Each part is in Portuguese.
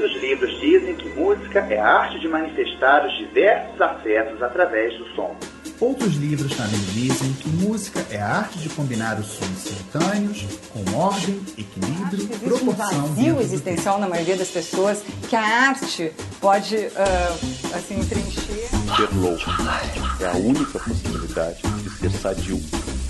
Outros livros dizem que música é a arte de manifestar os diversos afetos através do som. Outros livros também dizem que música é a arte de combinar os sons simultâneos com ordem, equilíbrio, proporção. um vazio existencial na maioria das pessoas que a arte pode ah, assim preencher. Ser louco é a única possibilidade de ser sadio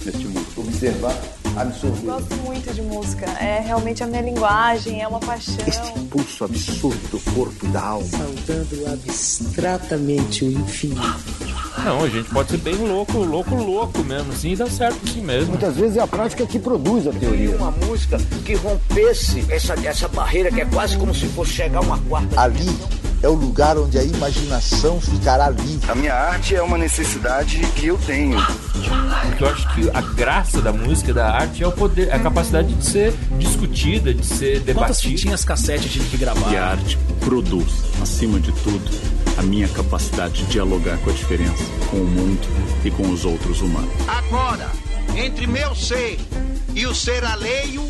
neste mundo. Observar, absorver. Gosto muito de música. É realmente a minha linguagem, é uma paixão. Este impulso absurdo do corpo e da alma. saudando abstratamente o infinito. Não, a gente pode ser bem louco, louco, louco mesmo, assim, e dá certo assim mesmo. Muitas vezes é a prática que produz a teoria. Uma música que rompesse essa, essa barreira que é quase como se fosse chegar a uma quarta. Ali é o lugar onde a imaginação ficará livre. A minha arte é uma necessidade que eu tenho. Eu acho que a graça da música, da arte, é o poder, é a capacidade de ser discutida, de ser Quantas debatida. fitinhas cassete eu tive que gravar? E a arte produz, acima de tudo, a minha capacidade de dialogar com a diferença, com o mundo e com os outros humanos. Agora, entre meu ser e o ser alheio,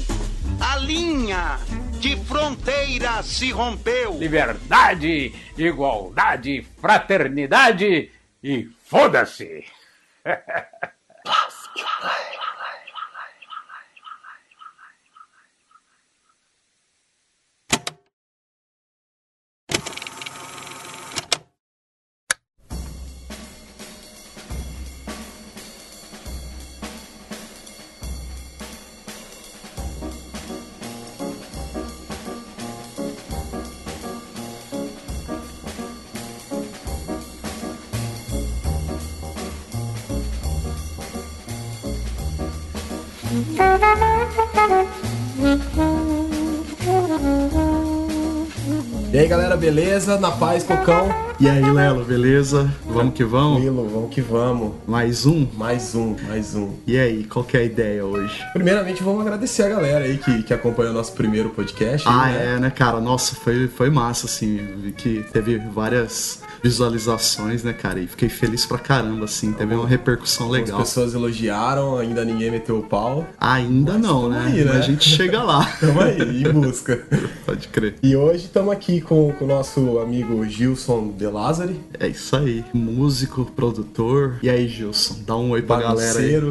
a linha de fronteira se rompeu. Liberdade, igualdade, fraternidade e foda-se! E aí galera, beleza? Na paz, Cocão? E aí, Lelo, beleza? Vamos que vamos? Tranquilo, vamos que vamos. Mais um? Mais um, mais um. E aí, qual que é a ideia hoje? Primeiramente, vamos agradecer a galera aí que, que acompanhou o nosso primeiro podcast. Ah, né? é, né, cara? Nossa, foi, foi massa, assim. Vi que teve várias visualizações, né, cara? E fiquei feliz pra caramba, assim. Teve uma repercussão legal. pessoas elogiaram, ainda ninguém meteu o pau. Ainda não, né? aí, né? Mas a gente chega lá. Tamo aí, em busca. Pode crer. E hoje estamos aqui com, com o nosso amigo Gilson De Lázari. É isso aí. Músico, produtor. E aí, Gilson? Dá um oi pra galera aí.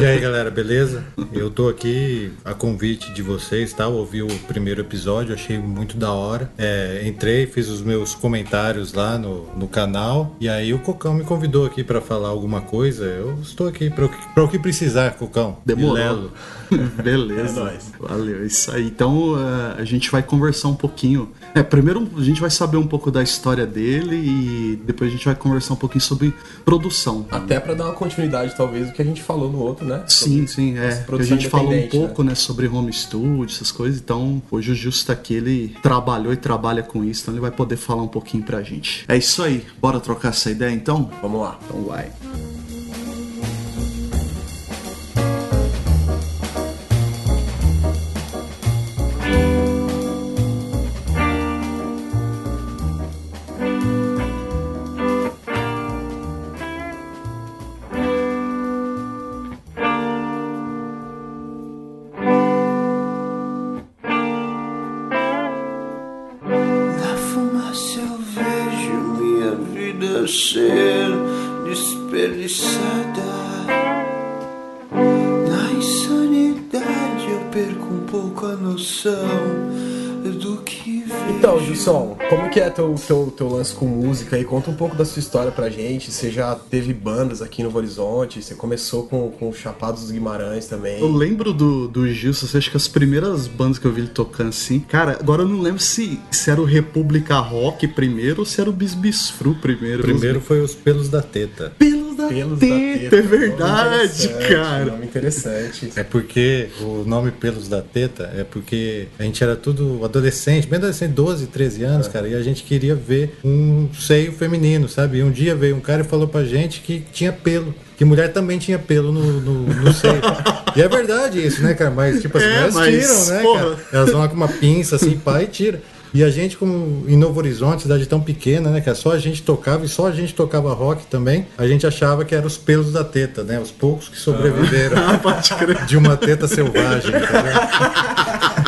E aí galera, beleza? Eu tô aqui a convite de vocês, tá? Eu ouvi o primeiro episódio, achei muito da hora. É, entrei, fiz os meus comentários lá no, no canal e aí o Cocão me convidou aqui pra falar alguma coisa. Eu estou aqui pra, o que- precisar, Cocão. Demorou. Beleza. É nóis. Valeu, é isso aí. Então eh, a gente vai conversar um pouquinho. É, primeiro a gente vai saber um pouco da história dele e depois a gente vai conversar um pouquinho sobre produção. Até pra dar uma continuidade, talvez, do que a gente falou no outro, né? Sim, Sobre sim, é. essa Porque A gente falou um né? pouco, né? sobre home studio, essas coisas. Então, hoje o Justo tá aqui, ele trabalhou e trabalha com isso, então ele vai poder falar um pouquinho pra gente. É isso aí. Bora trocar essa ideia então? Vamos lá. Então vai. Teu, teu, lance com música aí? Conta um pouco da sua história pra gente. Você já teve bandas aqui no Novo Horizonte, você começou com, com o Chapados dos Guimarães também. Eu lembro do, do Gilson, assim, acho que as primeiras bandas que eu vi ele tocando assim. Cara, agora eu não lembro se, se era o República Rock primeiro ou se era o Bisbisfru primeiro. Primeiro foi os pelos da teta. Pelos da Pelos da teta, Teta, é verdade, cara. Nome interessante. É porque o nome Pelos da Teta é porque a gente era tudo adolescente, bem adolescente, 12, 13 anos, cara, e a gente queria ver um seio feminino, sabe? E um dia veio um cara e falou pra gente que tinha pelo. Que mulher também tinha pelo no, no, no seio. e é verdade isso, né, cara? Mas, tipo, as É, mulheres mas, tiram, né, porra. cara? Elas vão lá com uma pinça assim, pá, e tira. E a gente, como em Novo Horizonte, cidade tão pequena, né, cara? Só a gente tocava e só a gente tocava rock também. A gente achava que eram os pelos da teta, né? Os poucos que sobreviveram Ah, de uma teta selvagem, entendeu?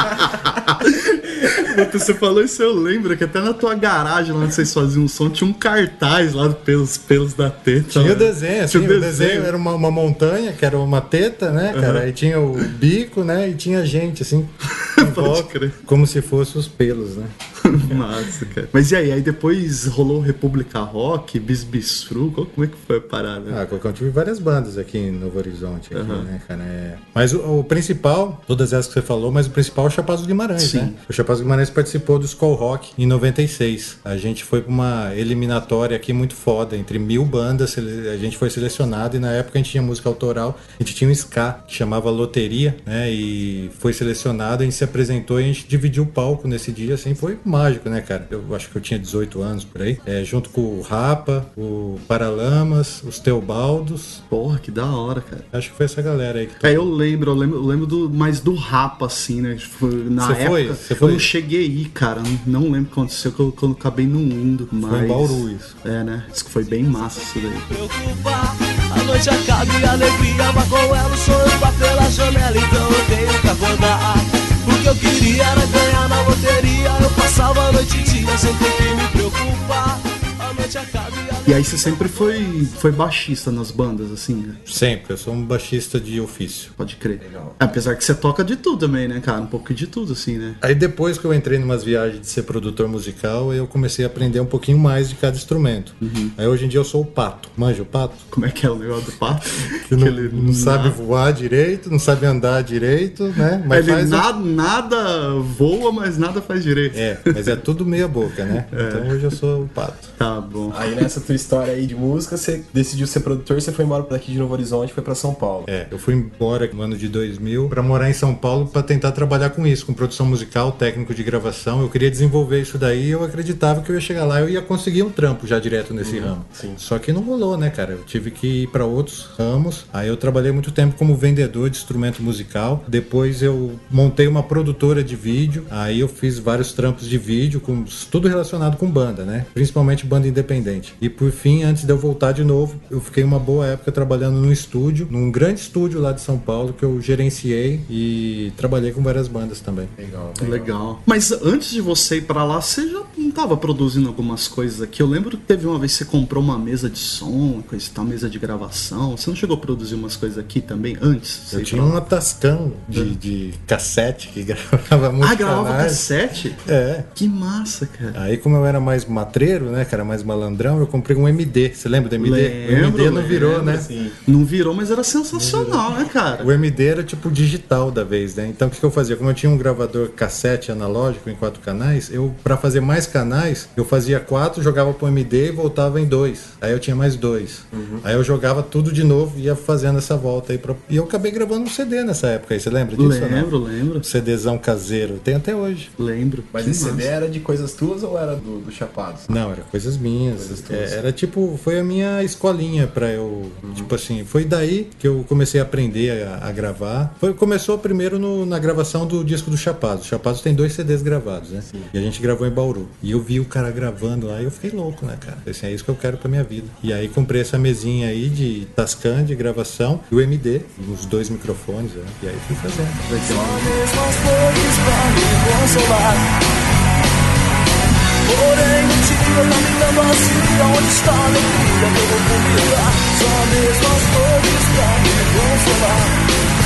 Puta, Você falou isso, eu lembro que até na tua garagem lá onde vocês faziam um som, tinha um cartaz lá pelos, pelos da teta. Tinha o né? desenho, assim, Tinha o desenho era uma, uma montanha, que era uma teta, né, cara? Aham. Aí tinha o bico, né? E tinha gente, assim, em volta, como se fossem os pelos, né? Massa, cara. Mas e aí? Aí depois rolou República Rock, Bisbistru, qual- como é que foi a parada? Ah, eu tive várias bandas aqui em Novo Horizonte, aqui, né, cara? É... Mas o, o principal, todas essas que você falou, mas o principal é o Chapados do Guimarães, Sim. né? O Chapados do Guimarães participou do Skull Rock em 96. A gente foi pra uma eliminatória aqui muito foda, entre mil bandas, a gente foi selecionado e na época a gente tinha música autoral, a gente tinha um ska que chamava Loteria, né? E foi selecionado, a gente se apresentou e a gente dividiu o palco nesse dia, assim, foi mágico, né, cara? Eu acho que eu tinha 18 anos por aí, é, junto com o Rapa, o Paralamas, os Teobaldos. Porra, que da hora, cara. Acho que foi essa galera aí que É, eu lembro, eu lembro, eu lembro do, mais do Rapa, assim, né? Foi, na Você época, foi? Você eu foi? não cheguei aí, cara. Não, lembro o que aconteceu, que eu, que eu acabei não indo. Mas... em Bauru isso. É, né? Diz que foi bem massa isso daí. A noite acaba e a alegria vai com ela. O sonho vai pela janela, então eu tenho que acordar. Que eu queria era ganhar na loteria. Eu passava a noite e dia sem ter que me preocupar. A noite acaba e a E aí você sempre foi, foi baixista nas bandas, assim, né? Sempre, eu sou um baixista de ofício. Pode crer. Apesar que você toca de tudo também, né, cara? Um pouco de tudo, assim, né? Aí depois que eu entrei numas viagens de ser produtor musical, eu comecei a aprender um pouquinho mais de cada instrumento. Aí hoje em dia eu sou o pato. Manja o pato? Como é que é o negócio do pato? Que não, não sabe voar direito, não sabe andar direito, né? Ele faz o- nada, nada voa, mas nada faz direito. É, mas é tudo meia boca, né? Então hoje eu sou o pato. Tá bom. Aí nessa tua história aí de música, você decidiu ser produtor, você foi embora daqui de Novo Horizonte e foi pra São Paulo. É, eu fui embora no ano de 2000 para morar em São Paulo para tentar trabalhar com isso, com produção musical, técnico de gravação. Eu queria desenvolver isso daí e eu acreditava que eu ia chegar lá e eu ia conseguir um trampo já direto nesse ramo. Só que não rolou, né, cara? Eu tive que ir para outros ramos. Aí eu trabalhei muito tempo como vendedor de instrumento musical. Depois eu montei uma produtora de vídeo. Aí eu fiz vários trampos de vídeo, com tudo relacionado com banda, né? Principalmente banda independente. E por fim, antes de eu voltar de novo, eu fiquei uma boa época trabalhando num estúdio, num grande estúdio lá de São Paulo que eu gerenciei e trabalhei com várias bandas também. Legal. Legal. Mas antes de você ir pra lá, você já não tava produzindo algumas coisas aqui? Eu lembro que teve uma vez que você comprou uma mesa de som, coisa tal, mesa de gravação. Você não chegou a produzir umas coisas aqui também antes? Eu tinha uma Tascam de, de cassete que gravava muito. Ah, gravava cassete? É. Que massa, cara. Aí, como eu era mais matreiro, né, cara, mais malandrão, eu comprei um MD. Você lembra do MD? o MD não virou, lembro, né? assim. Não virou, mas era sensacional, né, cara? O MD era tipo digital da vez, né? Então o que, que eu fazia? Como eu tinha um gravador cassete analógico em quatro canais, eu para fazer mais canais, eu fazia quatro, jogava pro MD e voltava em dois. Aí eu tinha mais dois. Uhum. Aí eu jogava tudo de novo e ia fazendo essa volta aí. Pra... E eu acabei gravando um CD nessa época aí. Você lembra disso? não? Lembro, lembro. CDzão caseiro. Tem até hoje. Lembro. Mas Que esse massa. CD era de coisas tuas ou era do, do Chapados? Não, era coisas minhas. Coisas tuas. É, era tipo, foi a minha escolinha pra eu. Tipo assim, foi daí que eu comecei a aprender a, a gravar. Foi, começou primeiro no- na gravação do disco do Chapados. O Chapados tem dois CDs gravados, né? E a gente gravou em Bauru. E eu vi o cara gravando lá e eu fiquei louco, né, cara? Assim, é isso que eu quero pra minha vida. E aí comprei essa mesinha aí de Tascam de gravação e o MD, uns dois microfones, né? E aí fui fazendo. mesmas flores pra me consolar. Porém, o dia tá me dando assim. Onde está a alegria que eu vou combinar? Só mesmas flores pra me consolar.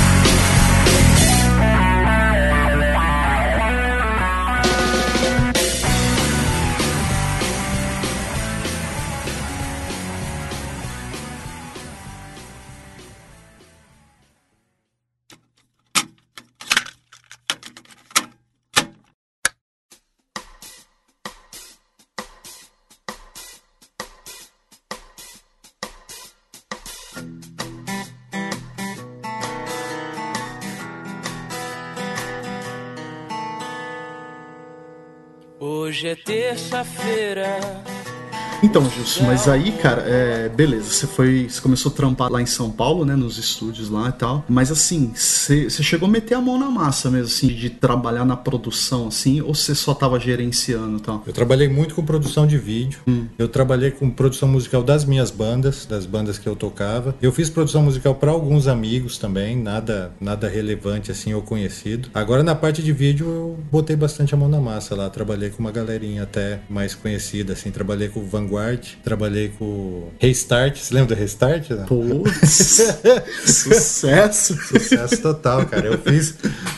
É terça-feira, Então, Gilson, mas aí, cara, é, beleza, você foi. Você começou a trampar lá em São Paulo, né? Nos estúdios lá e tal. Mas assim, você chegou a meter a mão na massa mesmo, assim, de trabalhar na produção, assim, ou você só tava gerenciando e tal? Eu trabalhei muito com produção de vídeo. Eu trabalhei com produção musical das minhas bandas, das bandas que eu tocava. Eu fiz produção musical para alguns amigos também, nada nada relevante assim ou conhecido. Agora na parte de vídeo eu botei bastante a mão na massa lá, trabalhei com uma galerinha até mais conhecida assim, trabalhei com o Vanguard, trabalhei com o Restart, você lembra do Restart? Né? Putz, sucesso! Sucesso total, cara. Eu fiz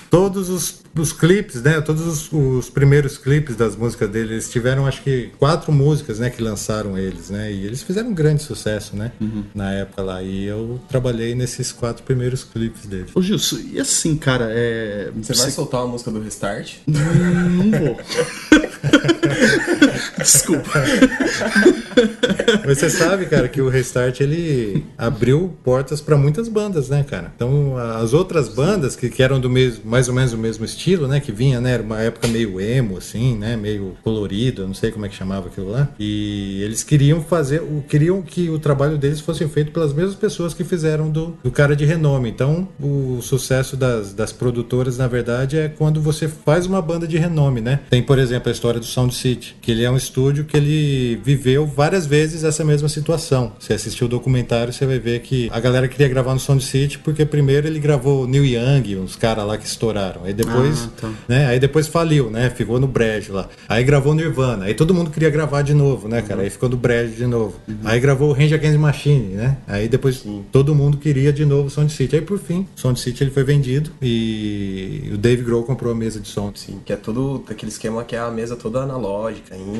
todos os, os clipes, né? Todos os, os primeiros clipes das músicas dele. Eles tiveram, acho que, quatro músicas, né? Que lançaram eles, né? E eles fizeram um grande sucesso, né? Na época lá. E eu trabalhei nesses quatro primeiros clipes dele. Ô Gilson, e assim, cara, é. Você vai soltar uma música do Restart? Não vou. Desculpa. Mas você sabe, cara, que o Restart ele abriu portas para muitas bandas, né, cara? Então, as outras bandas que, que eram do mesmo, mais ou menos do mesmo estilo, né, que vinha, né, era uma época meio emo assim, né, meio colorido, não sei como é que chamava aquilo lá. E eles queriam fazer, o- queriam que o trabalho deles fosse feito pelas mesmas pessoas que fizeram do, do cara de renome. Então, o sucesso das, das produtoras, na verdade, é quando você faz uma banda de renome, né? Tem, por exemplo, a história do Sound City, que ele é um estúdio que ele viveu várias vezes essa mesma situação. Você assistiu o documentário, você vai ver que a galera queria gravar no Sound City porque primeiro ele gravou Neil Young, uns caras lá que estouraram. Aí depois, Ah, tá. né? Aí depois faliu, né? Ficou no brejo lá. Aí gravou Nirvana. Aí todo mundo queria gravar de novo, né, cara? Aí ficou no brejo de novo. Aí gravou o Range Against the Machine, né? Aí depois todo mundo queria de novo o Sound City. Aí por fim, o Sound City ele foi vendido e o Dave Grohl comprou a mesa de som. Sim, que é todo aquele esquema que é a mesa toda analógica ainda.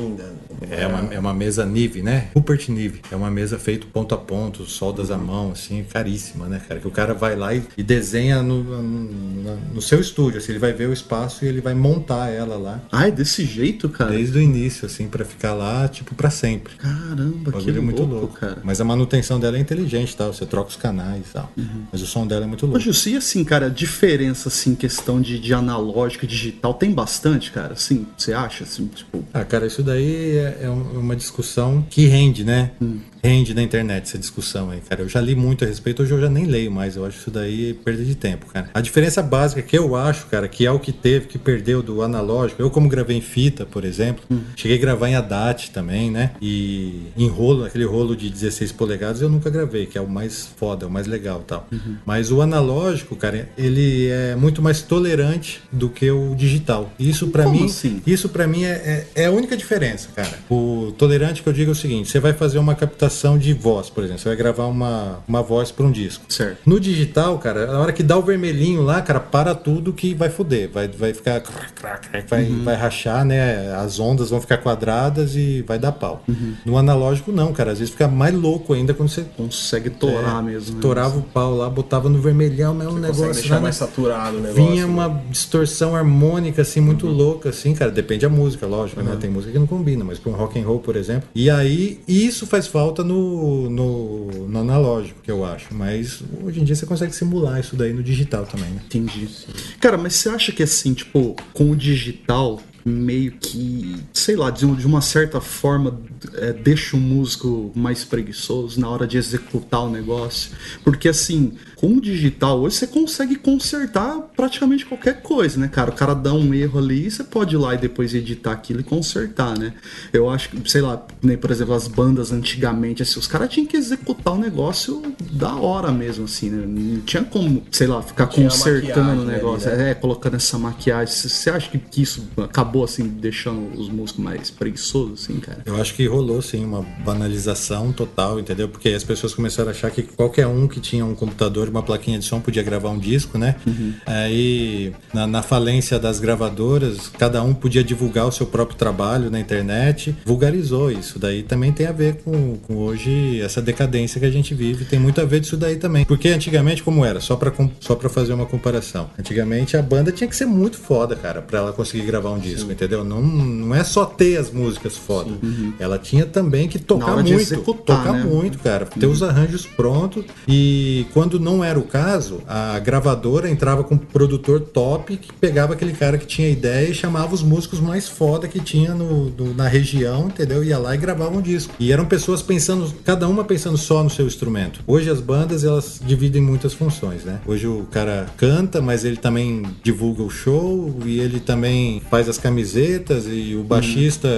É uma, é uma mesa Nive, né? Rupert Nive. É uma mesa feita ponto a ponto, soldas à mão, assim, caríssima, né, cara? Que o cara vai lá e, e desenha no, no, no seu estúdio, assim, ele vai ver o espaço e ele vai montar ela lá. É desse jeito, cara? Desde o início, assim, pra ficar lá, tipo, pra sempre. Caramba, que é muito louco, louco. cara. Mas a manutenção dela é inteligente, tal. Você troca os canais e tal. Mas o som dela é muito louco. Gilson, e assim, cara, a diferença, assim, questão de, de analógico e digital tem bastante, cara? Assim, você acha, assim, tipo... Ah, cara, isso daí é, é um- uma discussão que rende, né? Rende na internet essa discussão aí, cara. Eu já li muito a respeito, hoje eu já nem leio mais. Eu acho isso daí perda de tempo, cara. A diferença básica que eu acho, cara, que é o que teve, que perdeu do analógico. Eu, como gravei em fita, por exemplo, cheguei a gravar em ADAT também, né? E em rolo, aquele rolo de 16 polegadas, eu nunca gravei, que é o mais foda, é o mais legal e tal. Mas o analógico, cara, ele é muito mais tolerante do que o digital. Isso pra Como mim, assim? isso pra mim é, é, é a única diferença, cara. O tolerante que eu digo é o seguinte: você vai fazer uma captação de voz, por exemplo, você vai gravar uma, uma voz pra um disco. Certo. No digital, cara, na hora que dá o vermelhinho lá, cara, para tudo que vai foder. Vai, vai ficar. Vai, Uhum. vai rachar, né? As ondas vão ficar quadradas e vai dar pau. No analógico, não, cara. Às vezes fica mais louco ainda quando você. Consegue torar É, mesmo. né? Estourava o pau lá, botava no vermelhão, mas é um negócio. deixar lá, mais né? saturado o negócio. Vinha né? uma distorção harmônica assim muito louca assim, cara, depende da música, lógico, né? Tem música que não combina, mas para um rock and roll, por exemplo. E aí isso faz falta no, no, no analógico, que eu acho, mas hoje em dia você consegue simular isso daí no digital também, né? Entendi. Cara, mas você acha que assim, tipo, com o digital meio que, sei lá, de, de uma certa forma é, deixa o músico mais preguiçoso na hora de executar o negócio? Porque assim, com o digital hoje você consegue consertar praticamente qualquer coisa, né, cara? O cara dá um erro ali, você pode ir lá e depois editar aquilo e consertar, né? Eu acho que, sei lá, nem por exemplo, as bandas antigamente, assim, os caras tinham que executar o negócio da hora mesmo, assim, né? Não tinha como, sei lá, ficar Tinha consertando o maquiagem ali, negócio. né? É, colocando essa maquiagem. Você acha que, que isso acabou, assim, deixando os músicos mais preguiçosos, assim, cara? Eu acho que rolou sim uma banalização total, entendeu? Porque as pessoas começaram a achar que qualquer um que tinha um computador uma plaquinha de som podia gravar um disco, né? Aí, na, na falência das gravadoras, cada um podia divulgar o seu próprio trabalho na internet, vulgarizou isso. Daí também tem a ver com, com hoje essa decadência que a gente vive, tem muito a ver disso daí também. Porque antigamente, como era? Só pra, só pra fazer uma comparação. Antigamente a banda tinha que ser muito foda, cara, pra ela conseguir gravar um disco. disco, entendeu? Não, não é só ter as músicas foda. Ela tinha também que tocar muito. executar, tocar né? muito, cara. Ter os arranjos prontos. E quando não era o caso, a gravadora entrava com um produtor top que pegava aquele cara que tinha ideia e chamava os músicos mais foda que tinha no, na região, entendeu? Ia lá e gravava um disco. E eram pessoas pensando, cada uma pensando só no seu instrumento. Hoje as bandas, elas dividem muitas funções, né? Hoje o cara canta, mas ele também divulga o show e ele também faz as camisetas e o baixista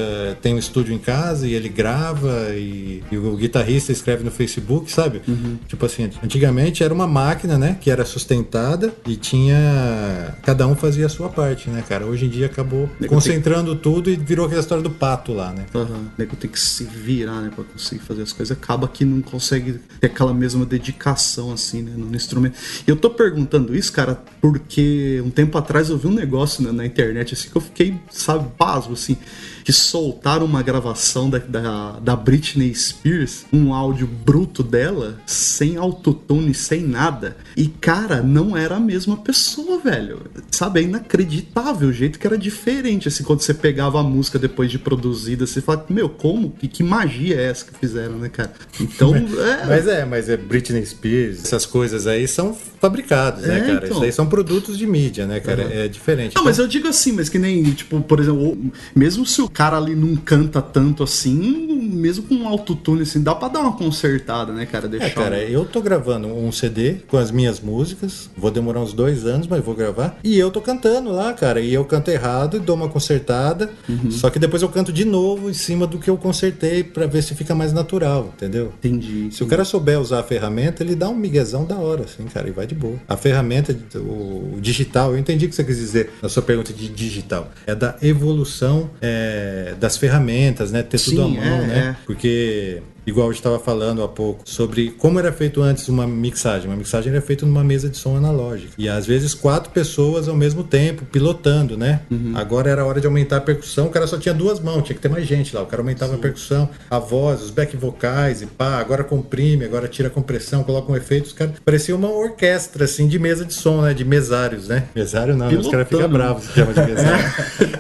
tem um estúdio em casa e ele grava e, e o guitarrista escreve no Facebook, sabe? Tipo assim, antigamente era uma máquina, né? Que era sustentada e tinha. Cada um fazia a sua parte, né, cara? Hoje em dia acabou concentrando tudo e virou aquela história do pato lá, né? Aham. Nego tem que se virar, né, pra conseguir fazer as coisas. Acaba que não consegue ter aquela mesma dedicação, assim, né, no instrumento. E eu tô perguntando isso, cara, porque um tempo atrás eu vi um negócio na, na internet, assim, que eu fiquei, sabe, pasmo, assim, que soltaram uma gravação da, da, da Britney Spears, um áudio bruto dela, sem autotune, sem nada. E, cara, não era a mesma pessoa, velho. Sabe, é inacreditável o jeito que era diferente, assim, quando você pegava a música depois de produzida, você fala, meu, como? Que, que magia é essa que fizeram, né, cara? Então, é... Mas é, mas é Britney Spears, essas coisas aí são fabricados, né, É, cara? então. Isso aí são produtos de mídia, né, cara? Uhum. É diferente. Não, mas eu digo assim, mas que nem, tipo, por exemplo, mesmo se o cara ali não canta tanto assim, mesmo com um autotune, assim, dá pra dar uma consertada, né, cara? Deixar É, cara, um- eu tô gravando um CD com as minhas músicas, vou demorar uns dois anos, mas vou gravar. E eu tô cantando lá, cara, e eu canto errado e dou uma consertada, Uhum. só que depois eu canto de novo em cima do que eu consertei pra ver se fica mais natural, entendeu? Entendi. Se o cara souber usar a ferramenta, ele dá um miguezão da hora, assim, cara, e vai de boa. A ferramenta, o, digital, eu entendi o que você quis dizer na sua pergunta de digital. É da evolução é, das ferramentas, né? Ter tudo à Sim, mão, é, né? Porque igual eu estava falando há pouco, sobre como era feito antes uma mixagem. Uma mixagem era feita numa mesa de som analógica. E às vezes quatro pessoas ao mesmo tempo, pilotando, né? Agora era hora de aumentar a percussão, o cara só tinha duas mãos, tinha que ter mais gente lá. O cara aumentava a percussão, a voz, os back vocais e pá, agora comprime, agora tira a compressão, coloca um efeito. Os caras parecia uma orquestra, assim, de mesa de som, né? De mesários, né? Mesário não, né? os caras ficam Pilotando. bravos se chama de mesário.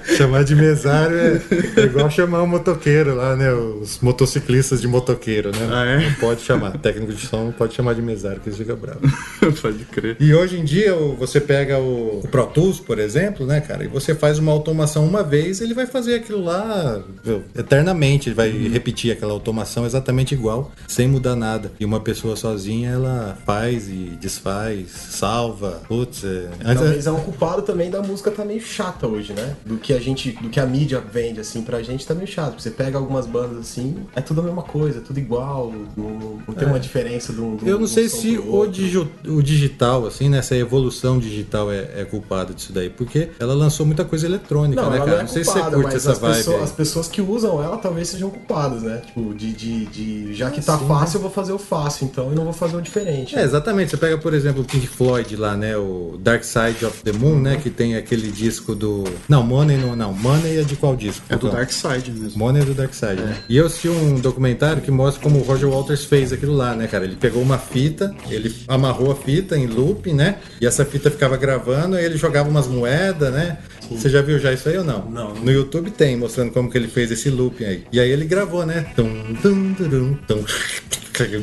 chamar de mesário é, é igual chamar um motoqueiro lá, né? Os motociclistas de motoqueiro, né? Ah, é? Não pode chamar. Técnico de som não pode chamar de mesário, que eles ficam bravos. Pode crer. E hoje em dia, você pega o, o Pro Tools, por exemplo, né, cara, e você faz uma automação uma vez, ele vai fazer aquilo lá viu, eternamente, ele vai repetir aquela automação exatamente igual, sem mudar nada. E uma pessoa sozinha, ela faz e desfaz, salva, putz, é... Talvez é um culpado também da música tá meio chata hoje, né? Do que a gente, do que a mídia vende, assim, pra gente tá meio chato. Você pega algumas bandas assim, é tudo a mesma coisa, tudo igual, não, não tem É. uma diferença de um. de um- Eu não um sei se o, digi- o digital, assim, né, essa evolução digital é, é culpada disso daí, porque ela lançou muita coisa eletrônica, Não, né, ela cara? não é Não sei se culpada, você curte mas essa as, vibe. pessoas, as pessoas que usam ela talvez sejam culpadas, né? Tipo, de, de, de já que tá sim, fácil, eu vou fazer o fácil, então eu não vou fazer o diferente. É, exatamente. Você pega, por exemplo, o Pink Floyd lá, né? O Dark Side of the Moon, né? Que tem aquele disco do. Não, Money não, não. Money é de qual disco? É do Falcão? Dark Side mesmo. Money é do Dark Side, né? E eu assisti um documentário que mostra como o Roger Waters fez aquilo lá, né, cara? Ele pegou uma fita, ele amarrou a fita em loop, né? E essa fita ficava gravando, aí ele jogava umas moedas, né? Você já viu já isso aí ou não? Não. No YouTube tem, mostrando como que ele fez esse looping aí. E aí ele gravou, né? Tum, tum, turum, tum.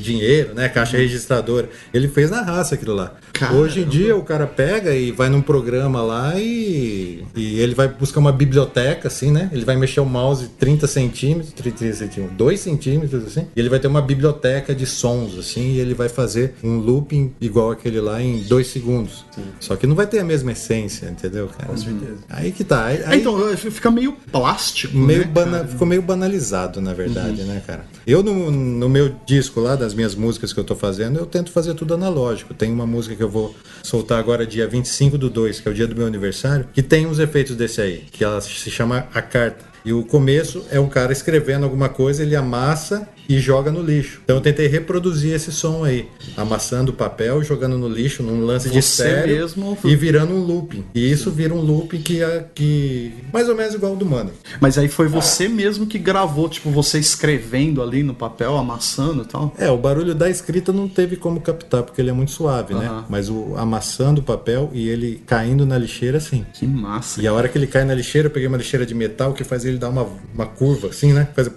Dinheiro, né? Caixa registradora. Ele fez na raça aquilo lá. Hoje em dia o cara pega e vai num programa lá e, e ele vai buscar uma biblioteca, assim, né? Ele vai mexer o mouse 30 centímetros, 30 centímetros, 2 centímetros, assim, e ele vai ter uma biblioteca de sons, assim, e ele vai fazer um looping igual aquele lá em 2 segundos. Só que não vai ter a mesma essência, entendeu, cara? Com certeza. Aí que tá. Aí, então, fica meio plástico, meio né, bana- ficou meio banalizado, na verdade, né, cara? Eu, no, no meu disco lá, das minhas músicas que eu tô fazendo, eu tento fazer tudo analógico. Tem uma música que eu vou soltar agora dia 25 do 2, que é o dia do meu aniversário, que tem uns efeitos desse aí, que ela se chama A Carta. E o começo é um cara escrevendo alguma coisa, ele amassa e joga no lixo. Então eu tentei reproduzir esse som aí, amassando o papel, jogando no lixo, num lance de Você sério mesmo- e virando um looping. E isso vira um looping que, é- que mais ou menos igual ao do Mano. Mas aí foi você mesmo que gravou, tipo, você escrevendo ali no papel, amassando e tal? É, o barulho da escrita não teve como captar, porque ele é muito suave, né? Aham. Mas o amassando o papel e ele caindo na lixeira, sim. Que massa. E a hora que ele cai na lixeira, eu peguei uma lixeira de metal que faz ele dar uma, uma curva, assim, né? Faz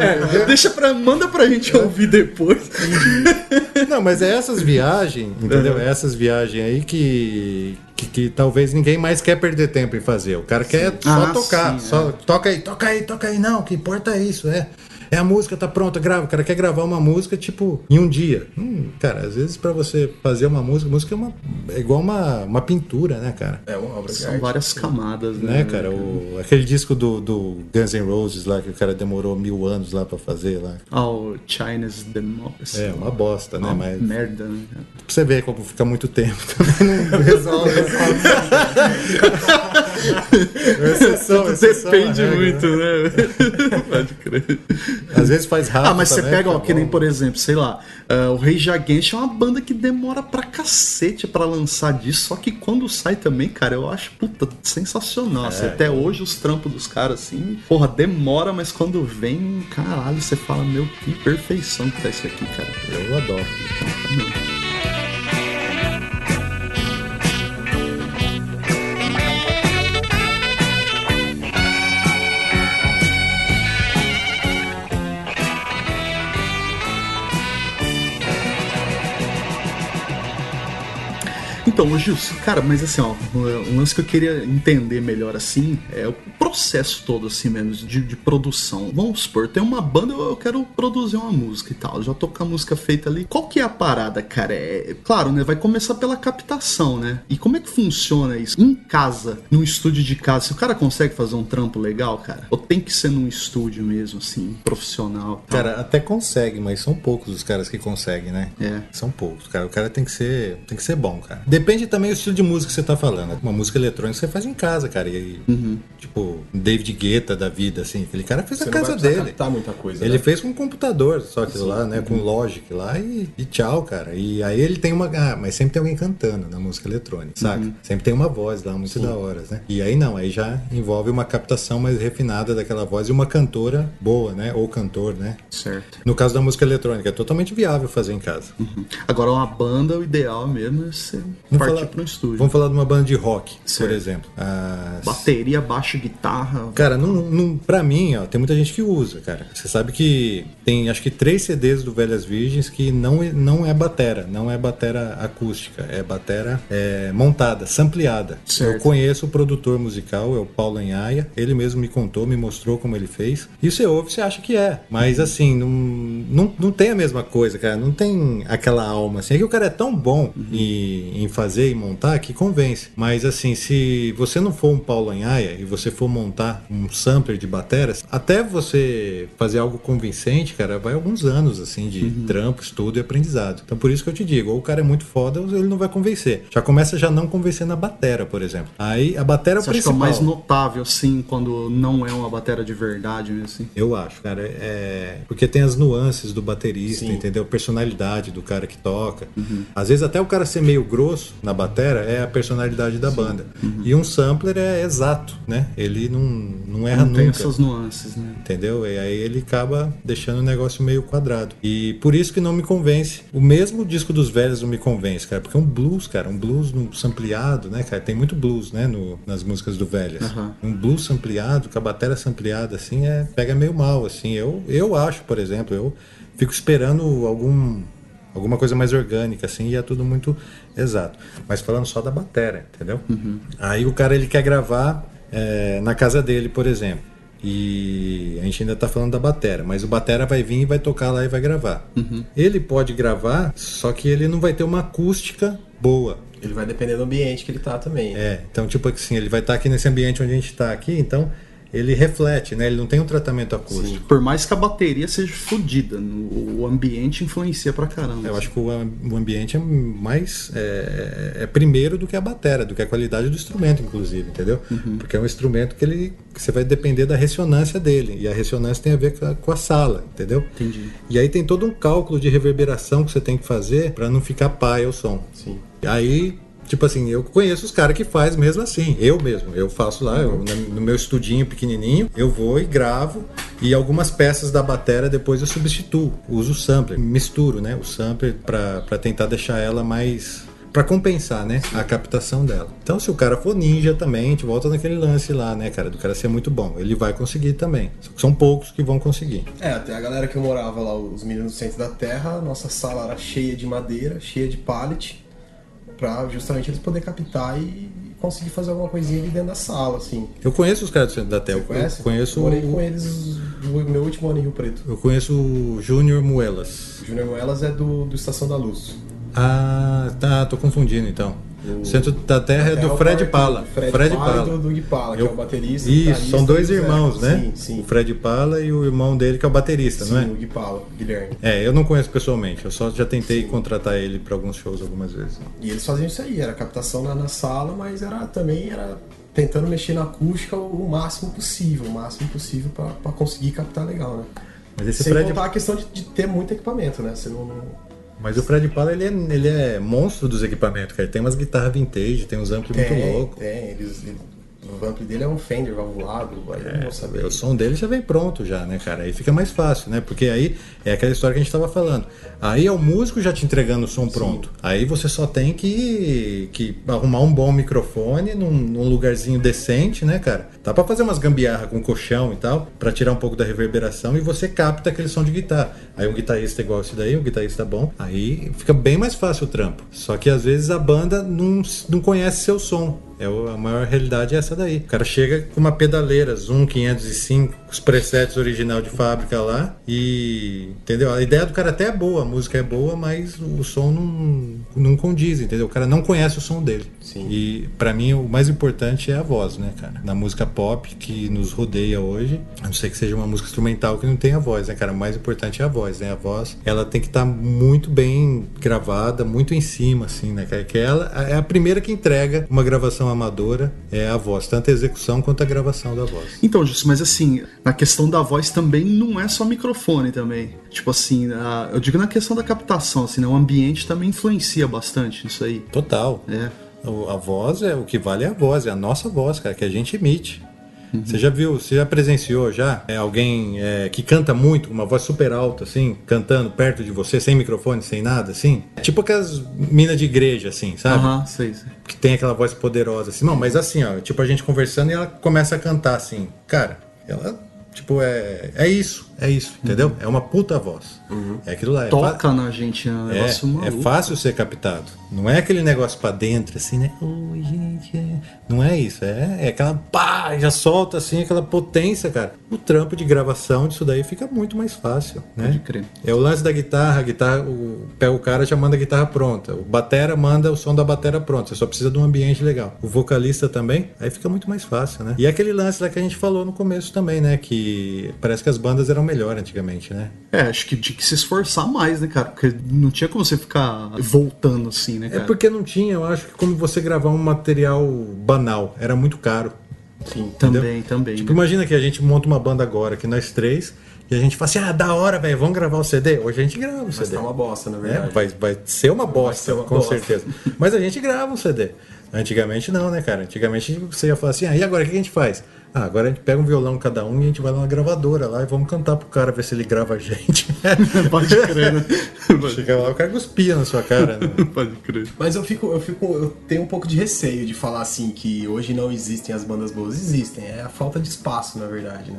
É, deixa pra, manda pra gente ouvir depois. Não, mas é essas viagens, entendeu? É essas viagens aí que, que, que talvez ninguém mais quer perder tempo em fazer. O cara quer só Ah, tocar. sim, só é. toca aí, toca aí, toca aí. Não, o que importa é isso, é. É a música, tá pronta, grava. O cara quer gravar uma música, tipo, em um dia. Hum, cara, às vezes pra você fazer uma música, música é, uma, é igual uma, uma pintura, né, cara? É uma obra São arte. várias camadas, né? Né, cara? O, aquele disco do, do Guns N' Roses lá, que o cara demorou mil anos lá pra fazer lá. Ah, o Chinese Democracy. É, uma bosta, né? Uma Mas merda, né? cara? pra você ver como fica muito tempo também não resolve. exceção, Tudo exceção, Depende regra, muito, né? Pode crer. Às vezes faz rápido. Ah, mas você também, pega, ó, fica que nem, por exemplo, sei lá, ah, o Rage Against é uma banda que demora pra cacete pra lançar disso, só que quando sai também, cara, eu acho, puta, sensacional. assim, É, até eu- hoje os trampos dos caras, assim, porra, demora, mas quando vem, caralho, você fala, meu, que perfeição que tá isso aqui, cara. Eu adoro. Então, ô Gilson, cara, mas assim, ó, um lance que eu queria entender melhor assim é o processo todo, assim mesmo, de, de produção. Vamos supor, tem uma banda, eu eu quero produzir uma música e tal, já tô com a música feita ali. Qual que é a parada, cara? É, claro, né? Vai começar pela captação, né? E como é que funciona isso? Em casa, num estúdio de casa, se o cara consegue fazer um trampo legal, cara? Ou tem que ser num estúdio mesmo, assim, profissional? tal? Cara, até consegue, mas são poucos os caras que conseguem, né? É. São poucos, cara. O cara tem que ser, tem que ser bom, cara. Depende também do estilo de música que você tá falando. Uma música eletrônica você faz em casa, cara. E, tipo, David Guetta da vida, assim. Aquele cara fez Você a casa dele. muita coisa, Ele né? fez com um computador, só que lá, né? Com Logic lá e, e tchau, cara. E aí ele tem uma. Ah, mas sempre tem alguém cantando na música eletrônica, saca? Uhum. Sempre tem uma voz lá, muito da hora, né? E aí não, aí já envolve uma captação mais refinada daquela voz e uma cantora boa, né? Ou cantor, né? Certo. No caso da música eletrônica, é totalmente viável fazer em casa. Agora, uma banda, o ideal mesmo é você Vamos partir para um estúdio. Vamos falar de uma banda de rock, Certo. por exemplo. As- Bateria, baixo, guitarra. Cara, não, não, pra mim, ó, tem muita gente que usa, cara. Você sabe que tem acho que três CDs do Velhas Virgens que não, é- não é batera, não é batera acústica, é batera é, montada, sampleada. Certo. Eu conheço o produtor musical, é o Paulo Anhaia, ele mesmo me contou, me mostrou como ele fez. E você ouve, você acha que é. Mas assim, não, não, não tem a mesma coisa, cara. Não tem aquela alma assim. É que o cara é tão bom em, em fazer e montar que convence. Mas assim, se você não for um Paulo Anhaia e você for montar um sampler de bateras, até você fazer algo convincente, cara, vai alguns anos assim de trampo, estudo e aprendizado. Então por isso que eu te digo, ou o cara é muito foda, ou ele não vai convencer. Já começa já não convencer na batera, por exemplo. Aí a batera é Você acha que é principal. mais notável, assim, quando não é uma bateria de verdade, mesmo, assim? Eu acho, cara, é. Porque tem as nuances do baterista, entendeu? Personalidade do cara que toca. Uhum. Às vezes até o cara ser meio grosso na batera é a personalidade da banda. Uhum. E um sampler é exato, né? Ele não, não erra não nunca. tem essas nuances, né? Entendeu? E aí ele acaba deixando o negócio meio quadrado. E por isso que não me convence. O mesmo disco dos velhos não me convence, cara. Porque é um blues, cara. Um blues no sampleado, né, cara? Tem muito blues, né? No, nas músicas do velhas. Aham. Um blues sampleado, com a bateria sampleada, assim, é, pega meio mal, assim. Eu, eu acho, por exemplo, eu fico esperando algum alguma coisa mais orgânica, assim, e é tudo muito exato. Mas falando só da bateria, entendeu? Aí o cara, ele quer gravar é, na casa dele, por exemplo. E a gente ainda tá falando da batera, mas o batera vai vir e vai tocar lá e vai gravar. Ele pode gravar, só que ele não vai ter uma acústica boa. Ele vai depender do ambiente que ele tá também. É, então tipo assim, ele vai estar aqui nesse ambiente onde a gente está aqui, então ele reflete, né? Ele não tem um tratamento acústico. Por mais que a bateria seja fodida, o ambiente influencia pra caramba. Eu acho que o, am- o ambiente é mais. É, é primeiro do que a bateria, do que a qualidade do instrumento, inclusive, entendeu? Porque é um instrumento que ele que você vai depender da ressonância dele. E a ressonância tem a ver com a, com a sala, entendeu? Entendi. E aí tem todo um cálculo de reverberação que você tem que fazer para não ficar paia o som. Sim. E aí, tipo assim, eu conheço os caras que faz mesmo assim. Eu mesmo. Eu faço lá, eu, no meu estudinho pequenininho, eu vou e gravo. E algumas peças da bateria depois eu substituo. Uso o sampler, misturo, né? O sampler para tentar deixar ela mais Pra compensar, né? A captação dela. Então, se o cara for ninja também, a gente volta naquele lance lá, né, cara? Do cara ser muito bom. Ele vai conseguir também. São poucos que vão conseguir. É, até a galera que eu morava lá, os meninos do centro da terra, nossa sala era cheia de madeira, cheia de pallet, pra justamente eles poderem captar e conseguir fazer alguma coisinha ali dentro da sala, assim. Eu conheço os caras da Terra. Você conhece? Eu conheço. Eu morei o- com eles no meu último ano em Rio Preto. Eu conheço o Júnior Muelas. O Júnior Moelas é do, do Estação da Luz. Ah, tá, tô confundindo então. O Centro da Terra é do é Fred Pala. do Fred Pala e do Doug Pala, que é o baterista, Isso, são dois irmãos, né? Sim, sim. O Fred Pala e o irmão dele que é o baterista, não é? Sim, o Gui Pala, Guilherme. É, eu não conheço pessoalmente, eu só já tentei contratar ele para alguns shows algumas vezes. E eles faziam isso aí, era captação na, na sala, mas era também era tentando mexer na acústica o, máximo possível, o máximo possível pra pra conseguir captar legal, né? Mas esse Sem Fred- contar a questão de, de ter muito equipamento, né? Você não, não- Mas o Fred Pala, ele é, ele é monstro dos equipamentos, cara. Ele tem umas guitarras vintage, tem uns amplos muito loucos. tem, eles, ele- o ampli dele é um Fender valvulado, eu não saber. O som dele já vem pronto já, né, cara? Aí fica mais fácil, né? Porque aí é aquela história que a gente tava falando. Aí é o músico já te entregando o som pronto. Aí você só tem que, que arrumar um bom microfone num, num lugarzinho decente, né, cara? Dá pra fazer umas gambiarra com colchão e tal, pra tirar um pouco da reverberação e você capta aquele som de guitarra. Aí um guitarrista igual esse daí, um guitarrista bom, aí fica bem mais fácil o trampo. Só que às vezes a banda não, não conhece seu som. É a maior realidade é essa daí. O cara chega com uma pedaleira Zoom 505, os presets original de fábrica lá e entendeu? A ideia do cara até é boa, a música é boa, mas o som não, não condiz, entendeu? O cara não conhece o som dele. E pra mim o mais importante é a voz, né, cara? Na música pop que nos rodeia hoje, a não ser que seja uma música instrumental que não tenha voz, né, cara? O mais importante é a voz, né? A voz, ela tem que estar muito bem gravada, muito em cima, assim, né? cara? Que ela é a primeira que entrega uma gravação amadora, é a voz, tanto a execução quanto a gravação da voz. Então, Justo, mas assim, na questão da voz também não é só microfone também. Tipo assim, a- eu digo na questão da captação, assim, né? O ambiente também influencia bastante nisso aí. Total. É. A voz é o que vale é a voz, é a nossa voz, cara, que a gente emite. Você já viu, você já presenciou já é, alguém é, que canta muito, com uma voz super alta, assim, cantando perto de você, sem microfone, sem nada, assim? Tipo aquelas minas de igreja, assim, sabe? Aham, sei, sei. Que tem aquela voz poderosa, assim. Não, mas assim, ó, tipo a gente conversando e ela começa a cantar, assim. Cara, ela, tipo, é, é isso, é isso, entendeu? É uma puta voz. É aquilo lá. É fa- Toca na gente, é um negócio é, maluco. é fácil ser captado. Não é aquele negócio pra dentro, assim, né? Oi, gente. é. Não é isso. É, é aquela pá, já solta assim, aquela potência, cara. O trampo de gravação disso daí fica muito mais fácil, né? Pode crer. É o lance da guitarra, a guitarra, o, pega o cara já manda a guitarra pronta. O batera manda o som da batera pronta. Você só precisa de um ambiente legal. O vocalista também, aí fica muito mais fácil, né? E aquele lance lá que a gente falou no começo também, né? Que parece que as bandas eram melhor antigamente, né? É, acho que tinha que se esforçar mais, né, cara? Porque não tinha como você ficar voltando assim, né, É cara? porque não tinha, eu acho que como você gravar um material banal, era muito caro. Sim, também, também. Tipo, imagina que a gente monta uma banda agora, que nós três, e a gente fala assim, ah, da hora, velho, vamos gravar o CD? Hoje a gente grava o CD. tá uma bosta, na É, verdade. vai, vai ser uma bosta, ser uma com bosta. certeza. Mas a gente grava um CD. Antigamente não, né, cara? Antigamente você ia falar assim, ah, e agora o que a gente faz? Ah, agora a gente pega um violão cada um e a gente vai lá na gravadora lá e vamos cantar pro cara, ver se ele grava a gente. Pode crer, né? Chega lá, o cara cuspia na sua cara, né? Pode crer. Mas eu fico, eu fico, eu tenho um pouco de receio de falar assim que hoje não existem as bandas boas. Existem, é a falta de espaço, na verdade, né?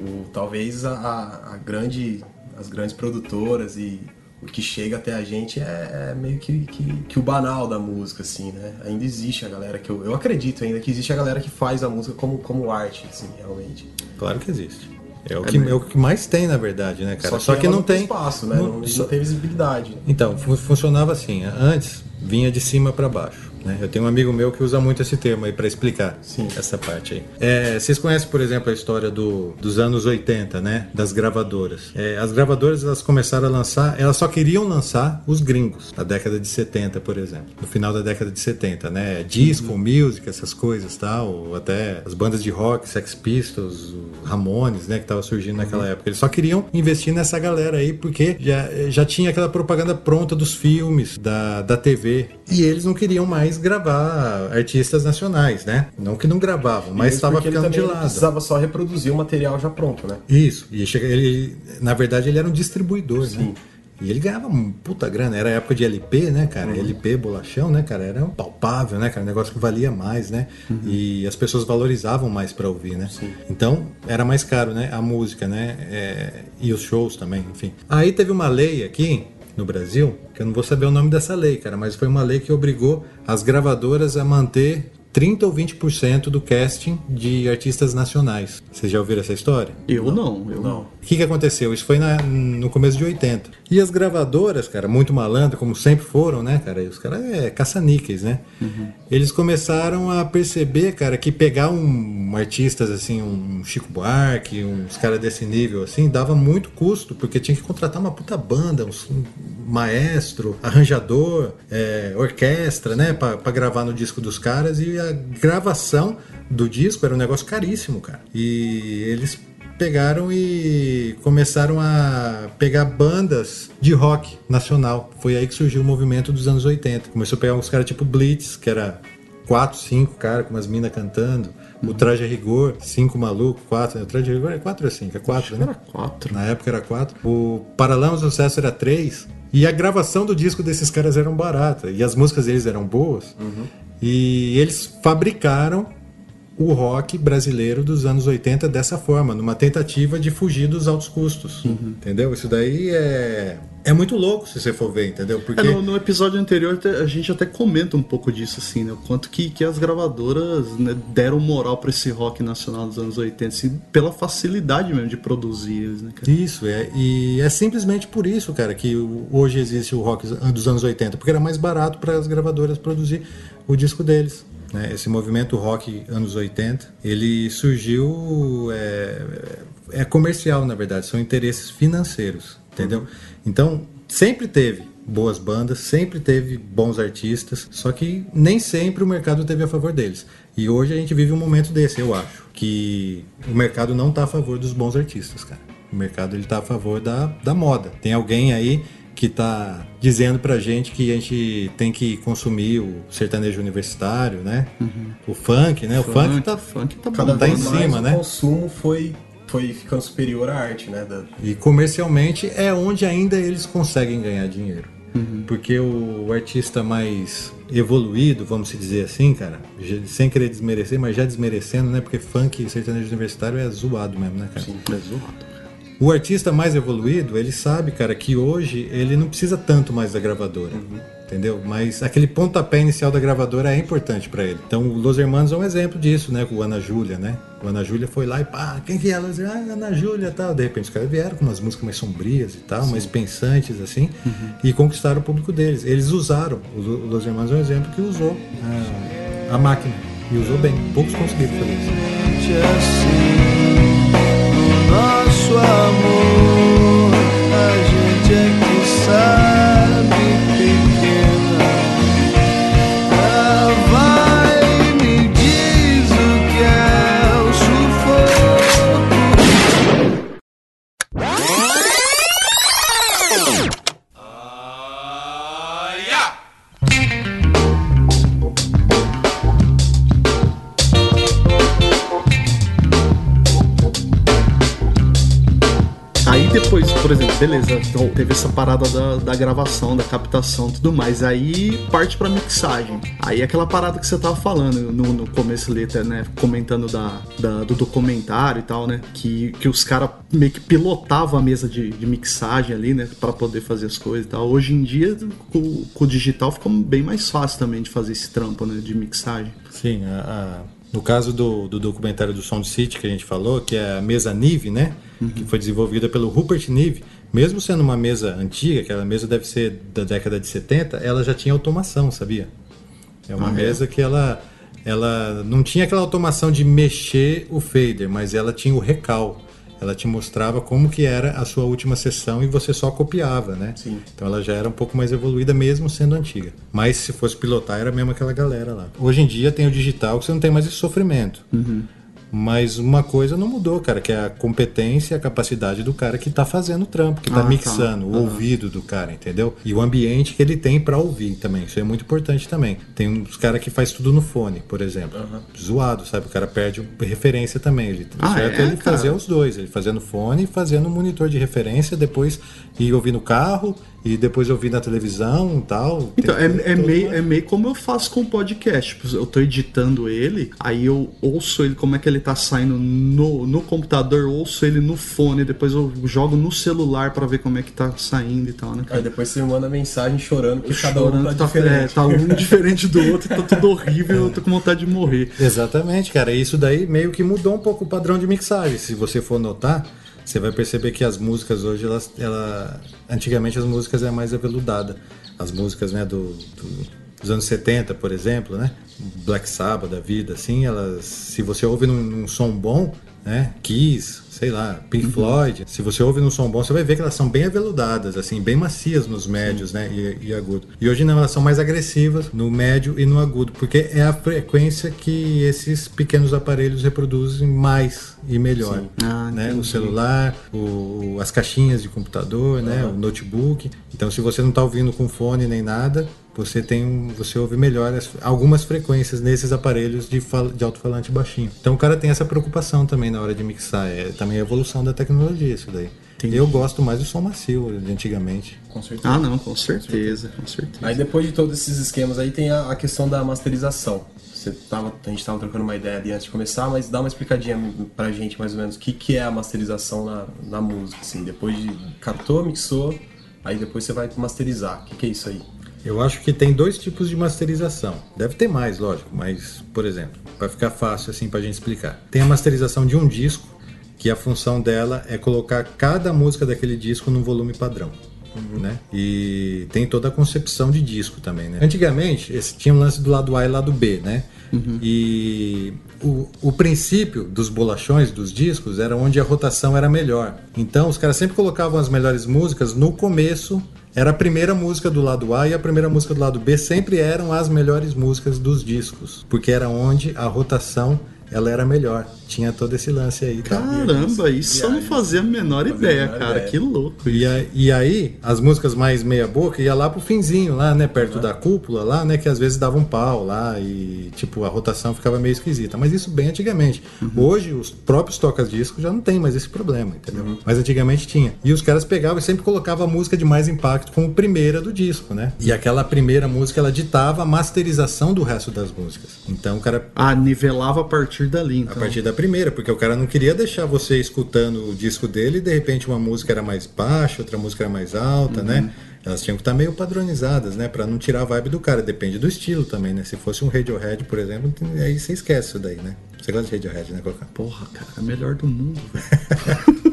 O, talvez a, a, a grande, as grandes produtoras e o que chega até a gente é, é meio que, que, que o banal da música, assim, né? Ainda existe a galera que eu, eu acredito ainda que existe a galera que faz a música como, como arte, assim, realmente. Claro que existe. É o, É que, é o que mais tem, na verdade, né, cara? Só que, ela não tem. espaço, né? não- Não, só- não tem visibilidade. Então, fu- funcionava assim. Antes vinha de cima para baixo. Né? Eu tenho um amigo meu que usa muito esse termo aí para explicar essa parte aí. É, vocês conhecem, por exemplo, a história do, dos anos 80, né? Das gravadoras. É, as gravadoras elas começaram a lançar, elas só queriam lançar os gringos, na década de 70, por exemplo. No final da década de 70, né? Disco, Uhum. music, essas coisas tal, ou até as bandas de rock, Sex Pistols, Ramones, né? Que tava surgindo naquela Uhum. época. Eles só queriam investir nessa galera aí porque já, já tinha aquela propaganda pronta dos filmes, da, da TV. E eles não queriam mais gravar artistas nacionais, né? Não que não gravavam, mas estava ficando de lado. precisava só reproduzir o material já pronto, né? Isso. E ele, na verdade, ele era um distribuidor, né? E ele ganhava puta grana. Era época de LP, né, cara? LP, bolachão, né, cara? Era um palpável, né, cara? Um negócio que valia mais, né? E as pessoas valorizavam mais pra ouvir, né? Então, era mais caro, né? A música, né? É, e os shows também, enfim. Aí teve uma lei aqui no Brasil, que eu não vou saber o nome dessa lei, cara, mas foi uma lei que obrigou as gravadoras a manter 30 ou 20% do casting de artistas nacionais. Vocês já ouviram essa história? Eu não, eu não. O que, que aconteceu? Isso foi na- no começo de 80. E as gravadoras, cara, muito malandro, como sempre foram, né, cara? E os caras é caça-níqueis, né? Eles começaram a perceber, cara, que pegar um, um artistas assim, um Chico Buarque, uns caras desse nível assim, dava muito custo, porque tinha que contratar uma puta banda, uns- um maestro, arranjador, é, orquestra, né, pra, pra gravar no disco dos caras. E a gravação do disco era um negócio caríssimo, cara. E eles pegaram e começaram a pegar bandas de rock nacional. Foi aí que surgiu o movimento dos anos 80. Começou a pegar uns caras tipo Blitz, que era quatro, cinco caras com umas minas cantando. O Traje a Rigor, cinco malucos, quatro. né? O Traje a Rigor é quatro ou cinco? É quatro, né? Era quatro. Na época era quatro. O Paralamas do Sucesso era três. E a gravação do disco desses caras eram barata. E as músicas deles eram boas. E eles fabricaram o rock brasileiro dos anos 80 dessa forma, numa tentativa de fugir dos altos custos. Entendeu? Isso daí é. É muito louco se você for ver, entendeu? Porque. É, no, no episódio anterior a gente até comenta um pouco disso, assim, né? O quanto que, que as gravadoras né, deram moral pra esse rock nacional dos anos 80, assim, pela facilidade mesmo de produzir eles, né, cara? Isso, é, e é simplesmente por isso, cara, que hoje existe o rock dos anos 80, porque era mais barato para as gravadoras produzir o disco deles. Né? Esse movimento rock anos 80, ele surgiu é, é comercial, na verdade, são interesses financeiros, entendeu? Então, sempre teve boas bandas, sempre teve bons artistas, só que nem sempre o mercado teve a favor deles. E hoje a gente vive um momento desse, eu acho, que o mercado não está a favor dos bons artistas, cara. O mercado ele tá a favor da, da moda. Tem alguém aí que tá dizendo pra gente que a gente tem que consumir o sertanejo universitário, né? O funk, né? O funk, tá, funk tá, Cada tá em vez mais cima, o né? consumo foi, foi ficando superior à arte, né? Da- E comercialmente é onde ainda eles conseguem ganhar dinheiro. Porque o artista mais evoluído, vamos se dizer assim, cara, já- sem querer desmerecer, mas já desmerecendo, né? Porque funk e sertanejo universitário é zoado mesmo, né, cara? Sim, é zoado. O artista mais evoluído, ele sabe, cara, que hoje ele não precisa tanto mais da gravadora. Entendeu? Mas aquele pontapé inicial da gravadora é importante pra ele. Então, o Los Hermanos é um exemplo disso, né? Com o Ana Júlia, né? O Ana Júlia foi lá e pá, quem que é? Los Hermanos? Ah, Ana Júlia e tal. De repente, os caras vieram com umas músicas mais sombrias e tal, mais pensantes, assim, e conquistaram o público deles. Eles usaram, o Lo- o Los Hermanos é um exemplo que usou a, a máquina. E usou bem. Poucos conseguiram fazer isso. Nosso amor, a gente é que sabe, beleza, então teve essa parada da, da gravação, da captação e tudo mais. Aí parte pra mixagem. Aí aquela parada que você tava falando no, no começo ali, né? Comentando da, da- do documentário e tal, né? Que, que os caras meio que pilotavam a mesa de, de mixagem ali, né? Pra poder fazer as coisas e tal. Hoje em dia, com, com o digital, fica bem mais fácil também de fazer esse trampo, né? De mixagem. Sim, a- a- no caso do, do documentário do Sound City que a gente falou, que é a mesa Nive, né? Que foi desenvolvida pelo Rupert Nive. Mesmo sendo uma mesa antiga, aquela mesa deve ser da década de 70, ela já tinha automação, sabia? É uma Ah, é? mesa que ela, ela não tinha aquela automação de mexer o fader, mas ela tinha o recal. Ela te mostrava como que era a sua última sessão e você só copiava, né? Sim. Então ela já era um pouco mais evoluída mesmo sendo antiga. Mas se fosse pilotar era mesmo aquela galera lá. Hoje em dia tem o digital que você não tem mais esse sofrimento. Mas uma coisa não mudou, cara, que é a competência e a capacidade do cara que tá fazendo o trampo, que tá Ah, tá. mixando, o Aham. ouvido do cara, entendeu? E o ambiente que ele tem pra ouvir também. Isso é muito importante também. Tem uns caras que faz tudo no fone, por exemplo. Zoado, sabe? O cara perde referência também. Ele, Ah, certo é, ele cara? fazer os dois, ele fazendo fone e fazendo monitor de referência, depois ir ouvir no carro e depois ouvir na televisão e tal. Então, é, é, meio, é meio como eu faço com o podcast. Tipo, eu tô editando ele, aí eu ouço ele como é que ele tá saindo no, no computador, eu ouço ele no fone, depois eu jogo no celular pra ver como é que tá saindo e tal, né? Aí depois você manda mensagem chorando que cada um Chorando, tá tá, diferente. é, tá um diferente do outro, tá tudo horrível, eu tô com vontade de morrer. Exatamente, cara. Isso daí meio que mudou um pouco o padrão de mixagem. Se você for notar, você vai perceber que as músicas hoje, elas, ela, antigamente as músicas é mais aveludada. As músicas, né, do, do- dos anos 70, por exemplo, né, Black Sabbath da vida, assim, elas, se você ouve num, num som bom, né, Kiss, sei lá, Pink Floyd, se você ouve num som bom, você vai ver que elas são bem aveludadas, assim, bem macias nos médios, né, e, e agudo. E hoje não, elas são mais agressivas no médio e no agudo, porque é a frequência que esses pequenos aparelhos reproduzem mais e melhor. Ah, né? O entendi. celular, o, as caixinhas de computador, né, o notebook. Então, se você não está ouvindo com fone nem nada, você tem um, você ouve melhor as- algumas frequências nesses aparelhos de, fal- de alto-falante baixinho. Então o cara tem essa preocupação também na hora de mixar. É também a evolução da tecnologia isso daí. Eu gosto mais do som macio de antigamente. Com certeza. Ah, não, com certeza, com certeza. Aí depois de todos esses esquemas aí tem a, a questão da masterização. Você tava, a gente tava trocando uma ideia ali antes de começar, mas dá uma explicadinha pra gente mais ou menos o que, que é a masterização na, na música, assim. Depois de captou, mixou, aí depois você vai masterizar. O que, que é isso aí? Eu acho que tem dois tipos de masterização. Deve ter mais, lógico, mas, por exemplo, para ficar fácil assim pra gente explicar. Tem a masterização de um disco, que a função dela é colocar cada música daquele disco num volume padrão. Né? E tem toda a concepção de disco também, né? Antigamente, esse, tinha o lance do lado A e lado B, né? E o, o princípio dos bolachões, dos discos, era onde a rotação era melhor. Então, os caras sempre colocavam as melhores músicas no começo era a primeira música do lado A e a primeira música do lado B sempre eram as melhores músicas dos discos, porque era onde a rotação ela era melhor. Tinha todo esse lance aí. tá? Caramba, isso eu não fazia a menor ideia, menor cara. ideia. Que louco. E, a- e aí, as músicas mais meia boca ia lá pro finzinho, lá, né? Perto da cúpula, lá, né? Que às vezes dava um pau lá e, tipo, a rotação ficava meio esquisita. Mas isso bem antigamente. Hoje, os próprios tocas-discos já não tem mais esse problema, entendeu? Mas antigamente tinha. E os caras pegavam e sempre colocavam a música de mais impacto como primeira do disco, né? E aquela primeira música, ela ditava a masterização do resto das músicas. Então, o cara Ah, nivelava a partir dali, então. a partir da primeira, porque o cara não queria deixar você escutando o disco dele e de repente uma música era mais baixa, outra música era mais alta, né? Elas tinham que estar meio padronizadas, né? Pra não tirar a vibe do cara. Depende do estilo também, né? Se fosse um Radiohead, por exemplo, aí você esquece isso daí, né? Você gosta de Radiohead, né? Porra, cara, é melhor do mundo.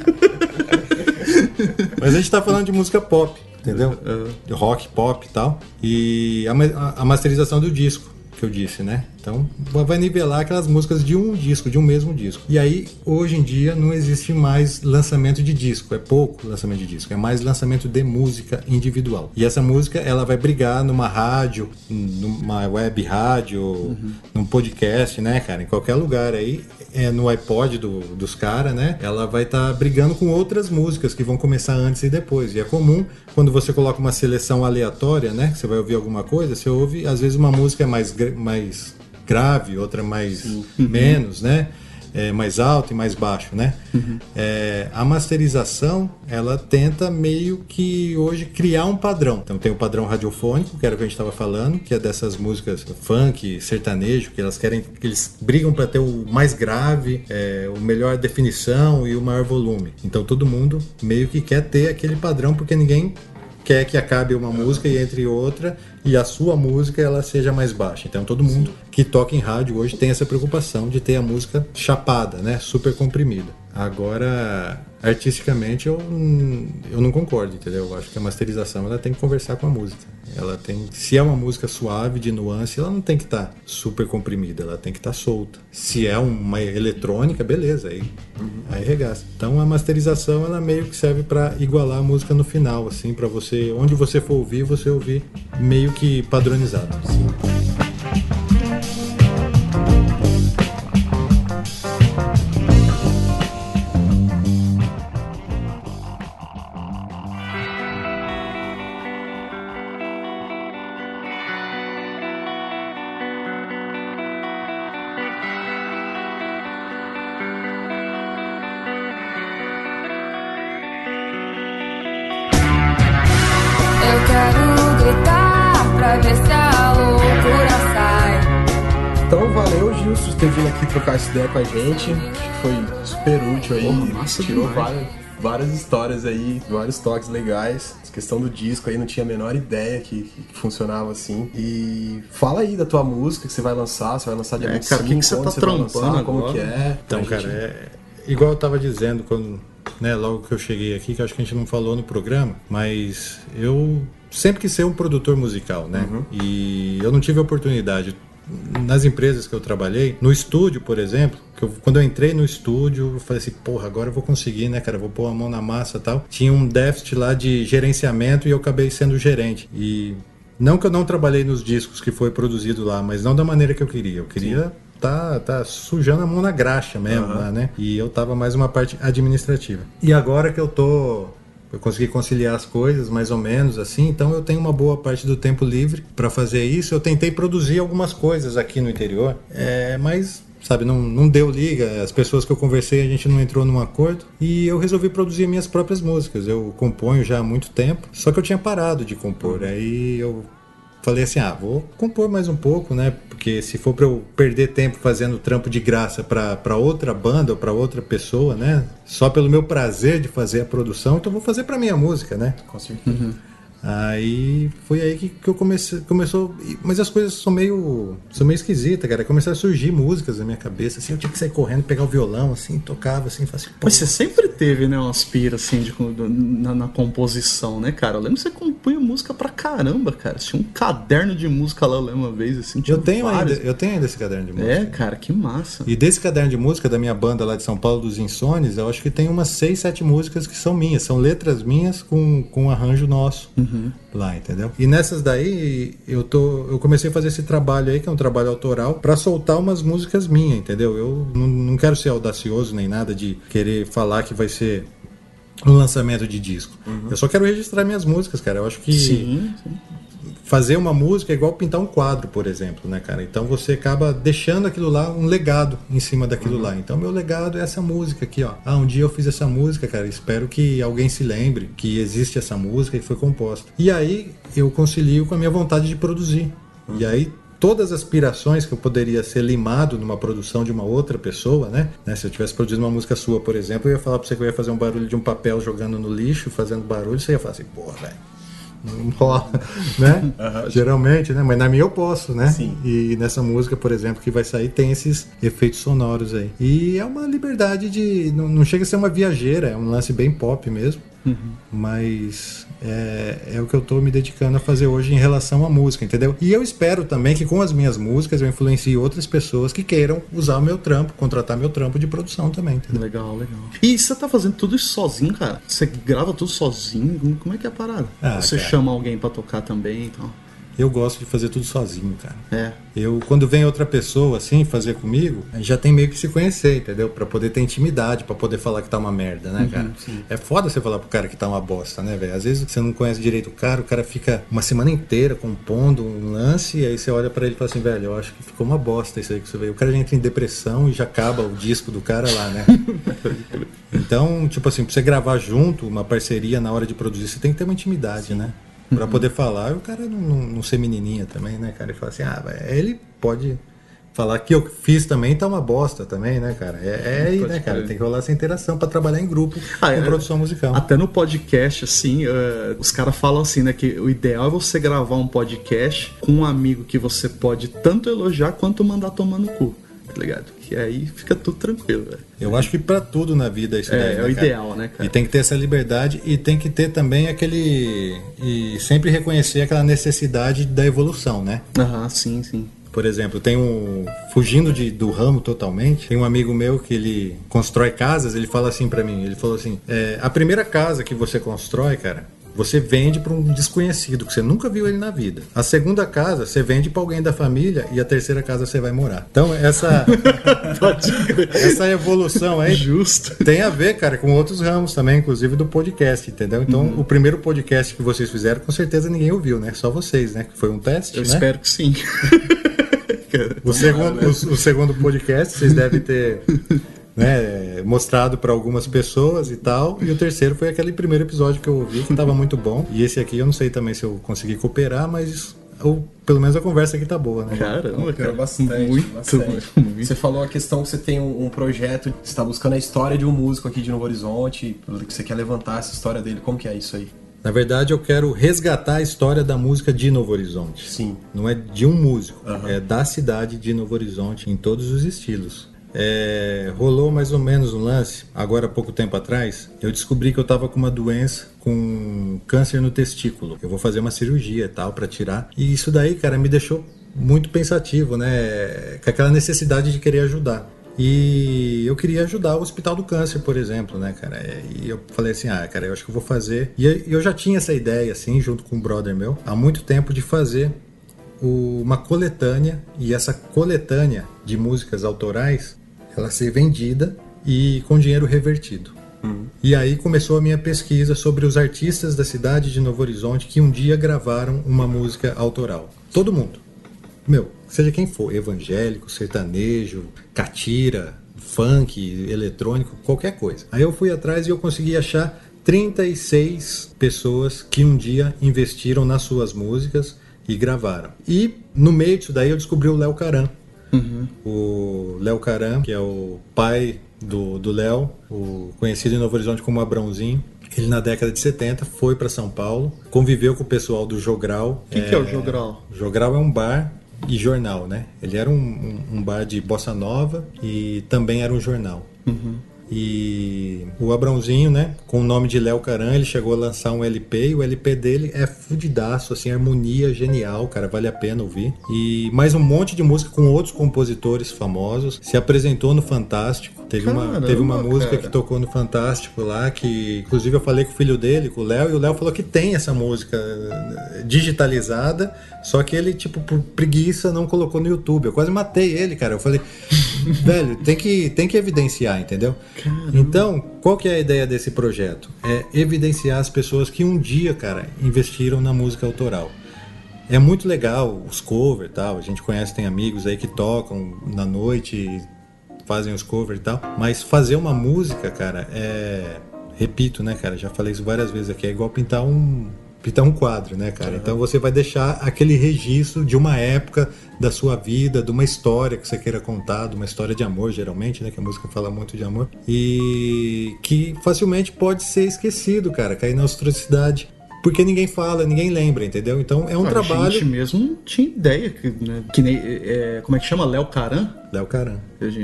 Mas a gente tá falando de música pop, entendeu? De rock, pop e tal. E a, a- a masterização do disco, eu disse, né? Então vai nivelar aquelas músicas de um disco, de um mesmo disco. E aí, hoje em dia, não existe mais lançamento de disco, é pouco lançamento de disco, é mais lançamento de música individual. E essa música, ela vai brigar numa rádio, numa web rádio, num podcast, né, cara? Em qualquer lugar aí, é no iPod do- dos caras, né? Ela vai estar brigando com outras músicas que vão começar antes e depois. E é comum quando você coloca uma seleção aleatória, né? Que você vai ouvir alguma coisa, você ouve, às vezes, uma música mais, gra- mais grave, outra mais menos, né? É, mais alto e mais baixo, né? É, a masterização ela tenta meio que hoje criar um padrão. Então tem o padrão radiofônico, que era o que a gente estava falando, que é dessas músicas funk, sertanejo, que elas querem, que eles brigam para ter o mais grave, é, o melhor definição e o maior volume. Então todo mundo meio que quer ter aquele padrão porque ninguém quer que acabe uma música e entre outra e a sua música ela seja mais baixa. Então todo mundo que toca em rádio hoje tem essa preocupação de ter a música chapada, né, super comprimida. Agora, artisticamente, eu, eu não concordo, entendeu? Eu acho que a masterização ela tem que conversar com a música. Ela tem, se é uma música suave, de nuance, ela não tem que estar super comprimida, ela tem que estar solta. Se é uma eletrônica, beleza, aí, aí regaça. Então a masterização ela meio que serve para igualar a música no final, assim, para você, onde você for ouvir, você ouvir meio que padronizado. assim. Trocar essa ideia com a gente. Acho que foi super útil aí. Porra, massa Tirou várias, várias histórias aí, vários toques legais. Essa questão do disco aí, não tinha a menor ideia que, que funcionava assim. E fala aí da tua música que você vai lançar, você vai lançar dia É, 25, cara, o que que você tá vai trampando lançar, como que é. Então, cara, gente- é igual eu tava dizendo quando, né, logo que eu cheguei aqui, que acho que a gente não falou no programa, mas eu sempre quis ser um produtor musical, né? E eu não tive a oportunidade nas empresas que eu trabalhei, no estúdio, por exemplo, que eu- quando eu entrei no estúdio, eu falei assim, porra, agora eu vou conseguir, né, cara, vou pôr a mão na massa tal. Tinha um déficit lá de gerenciamento e eu acabei sendo gerente. E não que eu não trabalhei nos discos que foi produzido lá, mas não da maneira que eu queria. Eu queria tá, tá sujando a mão na graxa mesmo, lá, né? E eu tava mais uma parte administrativa. E agora que eu tô eu consegui conciliar as coisas mais ou menos assim, então eu tenho uma boa parte do tempo livre para fazer isso. Eu tentei produzir algumas coisas aqui no interior, é, mas sabe, não, não deu liga. As pessoas que eu conversei, a gente não entrou num acordo e eu resolvi produzir minhas próprias músicas. Eu componho já há muito tempo, só que eu tinha parado de compor. Aí eu falei assim, ah, vou compor mais um pouco, né? Porque se for para eu perder tempo fazendo trampo de graça para outra banda ou para outra pessoa, né? Só pelo meu prazer de fazer a produção, então vou fazer para minha música, né? Com certeza. Aí foi aí que, que eu comecei, começou, mas as coisas são meio, são meio esquisitas, cara. Começaram a surgir músicas na minha cabeça, assim, eu tinha que sair correndo, pegar o violão, assim, tocava, assim, fazia, Mas você sempre teve, né, umas piras assim de, na, na composição, né, cara? Eu lembro que você compunha música pra caramba, cara. Tinha um caderno de música lá, eu lembro uma vez, assim. tinha eu tenho ainda, eu tenho ainda esse caderno de música. É, cara, que massa. E desse caderno de música da minha banda lá de São Paulo dos Insones, eu acho que tem umas seis, sete músicas que são minhas, são letras minhas com, com arranjo nosso lá, entendeu? E nessas daí eu tô, eu comecei a fazer esse trabalho aí, que é um trabalho autoral, pra soltar umas músicas minhas, entendeu? Eu não, não quero ser audacioso nem nada de querer falar que vai ser um lançamento de disco. Eu só quero registrar minhas músicas, cara. Eu acho que Sim, sim. Fazer uma música é igual pintar um quadro, por exemplo, né, cara? Então você acaba deixando aquilo lá, um legado em cima daquilo lá. Então meu legado é essa música aqui, ó. Ah, um dia eu fiz essa música, cara. Espero que alguém se lembre que existe essa música e foi composta. E aí eu concilio com a minha vontade de produzir. E aí todas as aspirações que eu poderia ser limado numa produção de uma outra pessoa, né? Né, Se eu tivesse produzido uma música sua, por exemplo, eu ia falar pra você que eu ia fazer um barulho de um papel jogando no lixo, fazendo barulho, você ia falar assim, porra, velho. Não rola, né? Geralmente, né? Mas na minha eu posso, né? Sim. E nessa música, por exemplo, que vai sair, tem esses efeitos sonoros aí. E é uma liberdade de. Não, não chega a ser uma viajeira, é um lance bem pop mesmo. Mas é, é o que eu tô me dedicando a fazer hoje em relação à música, entendeu? E eu espero também que com as minhas músicas eu influencie outras pessoas que queiram usar o meu trampo, contratar meu trampo de produção também, entendeu? Legal, legal. E você tá fazendo tudo isso sozinho, cara? Você grava tudo sozinho? Como- é que é a parada? Ah, você cara. chama alguém pra tocar também então? e tal? Eu gosto de fazer tudo sozinho, cara. É. Eu, quando vem outra pessoa assim fazer comigo, já tem meio que se conhecer, entendeu? Pra poder ter intimidade, pra poder falar que tá uma merda, né, Uhum, cara? sim. É foda você falar pro cara que tá uma bosta, né, velho? Às vezes você não conhece direito o cara, o cara fica uma semana inteira compondo um lance, e aí você olha pra ele e fala assim, velho, eu acho que ficou uma bosta isso aí que você veio. O cara já entra em depressão e já acaba o disco do cara lá, né? então, tipo assim, pra você gravar junto, uma parceria na hora de produzir, você tem que ter uma intimidade, né? Pra poder falar, e o cara não, não, não ser menininha também, né, cara? E falar assim, ah, ele pode falar que eu fiz também tá uma bosta também, né, cara? É, é aí, né, cara? Tem que rolar essa interação pra trabalhar em grupo Ah, com é- produção musical. Até no podcast, assim, eh, os caras falam assim, né? Que o ideal é você gravar um podcast com um amigo que você pode tanto elogiar quanto mandar tomar no cu. tá ligado? Que aí fica tudo tranquilo, velho. Eu acho que pra tudo na vida isso É, daí, é né, o cara? ideal, né, cara? E tem que ter essa liberdade e tem que ter também aquele. E sempre reconhecer aquela necessidade da evolução, né? Aham, sim, sim. Por exemplo, tem um. Fugindo de, do ramo totalmente, tem um amigo meu que ele constrói casas, ele fala assim pra mim: ele falou assim, é, a primeira casa que você constrói, cara. Você vende pra um desconhecido que você nunca viu ele na vida. A segunda casa você vende pra alguém da família e a terceira casa você vai morar. Então essa essa evolução aí Justo. tem a ver, cara, com outros ramos também, inclusive do podcast, entendeu? Então, Uhum. o primeiro podcast que vocês fizeram, com certeza ninguém ouviu, né? Só vocês, né? Que foi um teste, Eu né? espero que sim. O segundo, o, o segundo podcast vocês devem ter né, mostrado para algumas pessoas e tal. E o terceiro foi aquele primeiro episódio que eu ouvi, que estava muito bom. E esse aqui eu não sei também se eu consegui cooperar, mas ou, pelo menos a conversa aqui tá boa, né? Caramba, cara. bastante, Muito, bastante. muito. Você falou a questão que você tem um, um projeto, você está buscando a história de um músico aqui de Novo Horizonte, que você quer levantar essa história dele. Como que é isso aí? Na verdade, eu quero resgatar a história da música de Novo Horizonte. Sim. Não é de um músico, Aham. é da cidade de Novo Horizonte, em todos os estilos. É, rolou mais ou menos um lance, agora há pouco tempo atrás, eu descobri que eu estava com uma doença, com câncer no testículo. Eu vou fazer uma cirurgia e tal para tirar. E isso daí, cara, me deixou muito pensativo, né? Com aquela necessidade de querer ajudar. E eu queria ajudar o Hospital do Câncer, por exemplo, né, cara? E eu falei assim, ah, cara, eu acho que eu vou fazer. E eu já tinha essa ideia, assim, junto com um brother meu, há muito tempo de fazer uma coletânea. E essa coletânea de músicas autorais, ela ser vendida e com dinheiro revertido. E aí começou a minha pesquisa sobre os artistas da cidade de Novo Horizonte que um dia gravaram uma música autoral. Todo mundo. Meu, seja quem for, evangélico, sertanejo, catira, funk, eletrônico, qualquer coisa. Aí eu fui atrás e eu consegui achar 36 pessoas que um dia investiram nas suas músicas e gravaram. E no meio disso daí eu descobri o Léo Caran. O Léo Caran, que é o pai do do Léo, o conhecido em Novo Horizonte como Abrãozinho. Ele na década de 70 foi para São Paulo, conviveu com o pessoal do Jogral. O que, que é o Jogral? Jogral é um bar e jornal, né? Ele era um, um- um bar de bossa nova e também era um jornal. Uhum. E o Abrãozinho, né, com o nome de Léo Caran, ele chegou a lançar um LP e o LP dele é fudidaço, assim, harmonia genial, cara, vale a pena ouvir. E mais um monte de música com outros compositores famosos. Se apresentou no Fantástico. Teve uma, Caramba, teve uma música cara. que tocou no Fantástico lá, que inclusive eu falei com o filho dele, com o Léo, e o Léo falou que tem essa música eh, digitalizada, só que ele, tipo, por preguiça, não colocou no YouTube. Eu quase matei ele, cara. Eu falei, velho, tem que, tem que evidenciar, entendeu? Então, qual que é a ideia desse projeto? É evidenciar as pessoas que um dia, cara, investiram na música autoral. É muito legal os covers e tal. A gente conhece, tem amigos aí que tocam na noite, fazem os covers e tal. Mas fazer uma música, cara, é. Repito, né, cara? Já falei isso várias vezes aqui. É igual pintar um. Pintar um quadro, né, cara? Então você vai deixar aquele registro de uma época da sua vida, de uma história que você queira contar, de uma história de amor, geralmente, né? Que a música fala muito de amor. E que facilmente pode ser esquecido, cara, cair na ostracidade. Porque ninguém fala, ninguém lembra, entendeu? Então é um a trabalho. gente mesmo não tinha ideia que, né, que nem, é, como é que chama? Léo Caran? Léo Caran.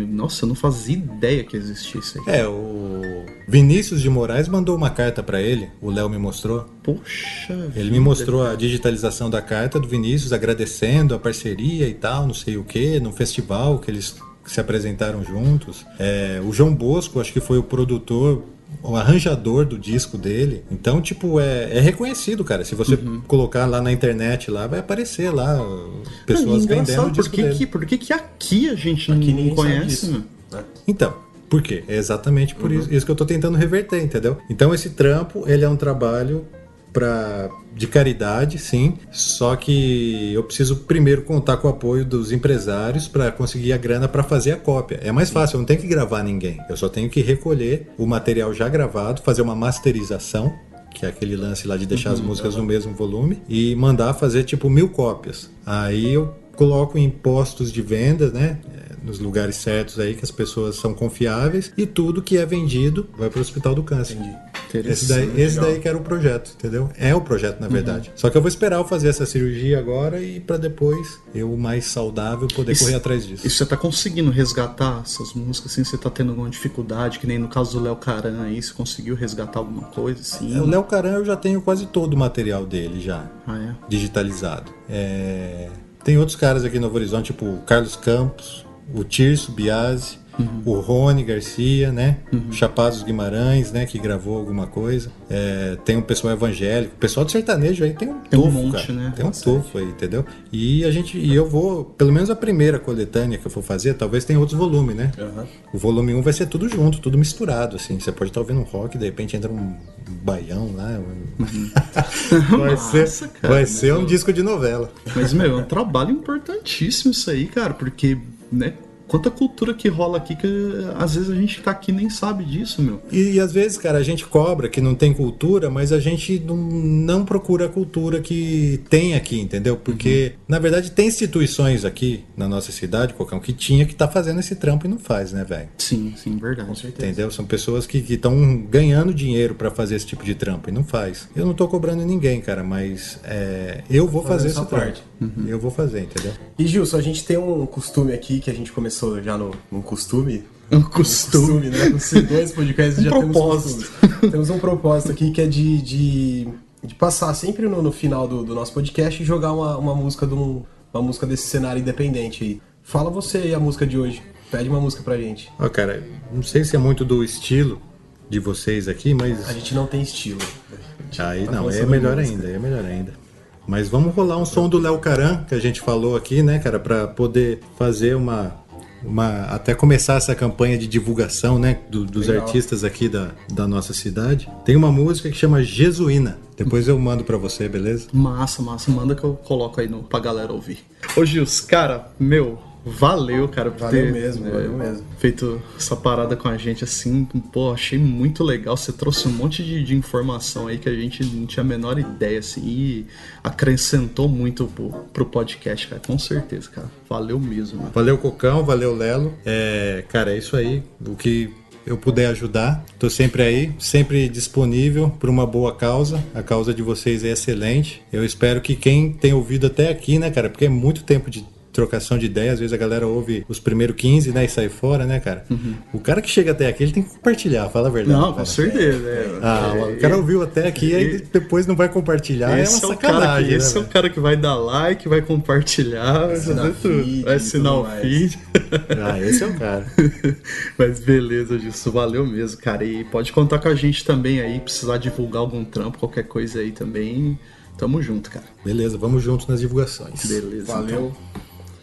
Nossa, eu não fazia ideia que existia isso aí. É, o Vinícius de Moraes mandou uma carta pra ele, o Léo me mostrou. Poxa Ele me mostrou a digitalização da carta do Vinícius, agradecendo a parceria e tal, não sei o que, no festival que eles se apresentaram juntos. É, o João Bosco, acho que foi o produtor, o arranjador do disco dele. Então, tipo, é, é reconhecido, cara. Se você colocar lá na internet, lá vai aparecer lá pessoas É vendendo o disco por que, dele. que, por que, que aqui a gente Aqui não conhece? disso. né? Então, por quê? É exatamente por isso, isso que eu tô tentando reverter, entendeu? Então esse trampo, ele é um trabalho para de caridade, sim, só que eu preciso primeiro contar com o apoio dos empresários para conseguir a grana para fazer a cópia. É mais fácil, eu não tenho que gravar ninguém. Eu só tenho que recolher o material já gravado, fazer uma masterização que é aquele lance lá de deixar as Uhum. músicas no mesmo volume, e mandar fazer tipo mil cópias. Aí eu coloco em postos de venda, né? Nos lugares certos aí que as pessoas são confiáveis e tudo que é vendido vai para o Hospital do Câncer. Esse daí, esse daí que era o projeto, entendeu? É o projeto, na verdade. Uhum. Só que eu vou esperar eu fazer essa cirurgia agora e pra depois eu, mais saudável, poder Isso- correr atrás disso. E você tá conseguindo resgatar essas músicas, assim, você tá tendo alguma dificuldade, que nem no caso do Léo Caran aí, você conseguiu resgatar alguma coisa, assim? É, O Léo Caran eu já tenho quase todo o material dele já Ah, é? digitalizado. É, Tem outros caras aqui no Novo Horizonte, tipo Carlos Campos, o Tirso Biasi, Uhum. o Rony Garcia, né? O Chapados Guimarães, né? Que gravou alguma coisa. É, tem um pessoal evangélico. O pessoal do sertanejo aí tem um Tem um tufo, monte, cara. né? Tem um tufo aí, entendeu? E a gente, e eu vou, pelo menos a primeira coletânea que eu for fazer, talvez tenha outros volumes, né? O volume 1 vai ser tudo junto, tudo misturado, assim. Você pode estar ouvindo um rock, de repente entra um baião lá. um- vai ser, Massa, cara, vai ser um eu- disco de novela. Mas, meu, é um trabalho importantíssimo isso aí, cara, porque, né? Quanta cultura que rola aqui que às vezes a gente tá aqui e nem sabe disso, meu. E, e às vezes, cara, a gente cobra que não tem cultura, mas a gente não, não procura a cultura que tem aqui, entendeu? Porque, na verdade, tem instituições aqui na nossa cidade, qualquer um, que tinha que tá fazendo esse trampo e não faz, né, velho? Sim, sim, verdade. Entendeu? São pessoas que estão ganhando dinheiro pra fazer esse tipo de trampo e não faz. Eu não tô cobrando ninguém, cara, mas é, eu vou fazer essa esse trampo. parte. Eu vou fazer, entendeu? E Gilson, a gente tem um costume aqui que a gente começou já no um costume. Um costume. né? Com dois podcasts Um já propósito. temos costumes. Temos um propósito aqui que é de, de, de passar sempre no, no final do, do nosso podcast e jogar uma, uma música de um, uma música desse cenário independente aí. Fala você aí a música de hoje. Pede uma música pra gente. Ó, cara, não sei se é muito do estilo de vocês aqui, mas. A gente não tem estilo. Aí tá não, é melhor música. ainda, é melhor ainda. Mas vamos rolar um som do Léo Caran, que a gente falou aqui, né, cara, pra poder fazer uma. Uma até começar essa campanha de divulgação, né, do- dos Legal. artistas aqui da, da nossa cidade. Tem uma música que chama Jesuína. Depois eu mando pra você, beleza? Massa, massa. Manda que eu coloco aí no, pra galera ouvir. Ô, Gils, cara, meu, valeu, cara, por Valeu ter mesmo, é, valeu mesmo. feito essa parada com a gente assim. Pô, achei muito legal. Você trouxe um monte de, de informação aí que a gente não tinha a menor ideia, assim, e acrescentou muito pro, pro podcast, cara. Com certeza, cara. Valeu mesmo, mano. Valeu, Cocão, valeu, Lelo. É, cara, é isso aí. O que eu puder ajudar, tô sempre aí, sempre disponível por uma boa causa. A causa de vocês é excelente. Eu espero que quem tem ouvido até aqui, né, cara, porque é muito tempo de trocação de ideia, às vezes a galera ouve os primeiros 15, né, e sai fora, né, cara? O cara que chega até aqui, ele tem que compartilhar, fala a verdade. Uhum. Não, cara. com certeza. é. Ah, É, o cara ouviu até aqui, aí e- depois não vai compartilhar, é uma Esse é, o cara que, sacanagem, né, esse é o cara que vai dar like, vai compartilhar, vai assinar fazer tudo. feed vai assinar o feed. Ah, esse é o cara. Mas beleza, Gilson, valeu mesmo, cara. E pode contar com a gente também aí, precisar divulgar algum trampo, qualquer coisa aí também. Tamo junto, cara. Beleza, vamos juntos nas divulgações. Beleza. Valeu.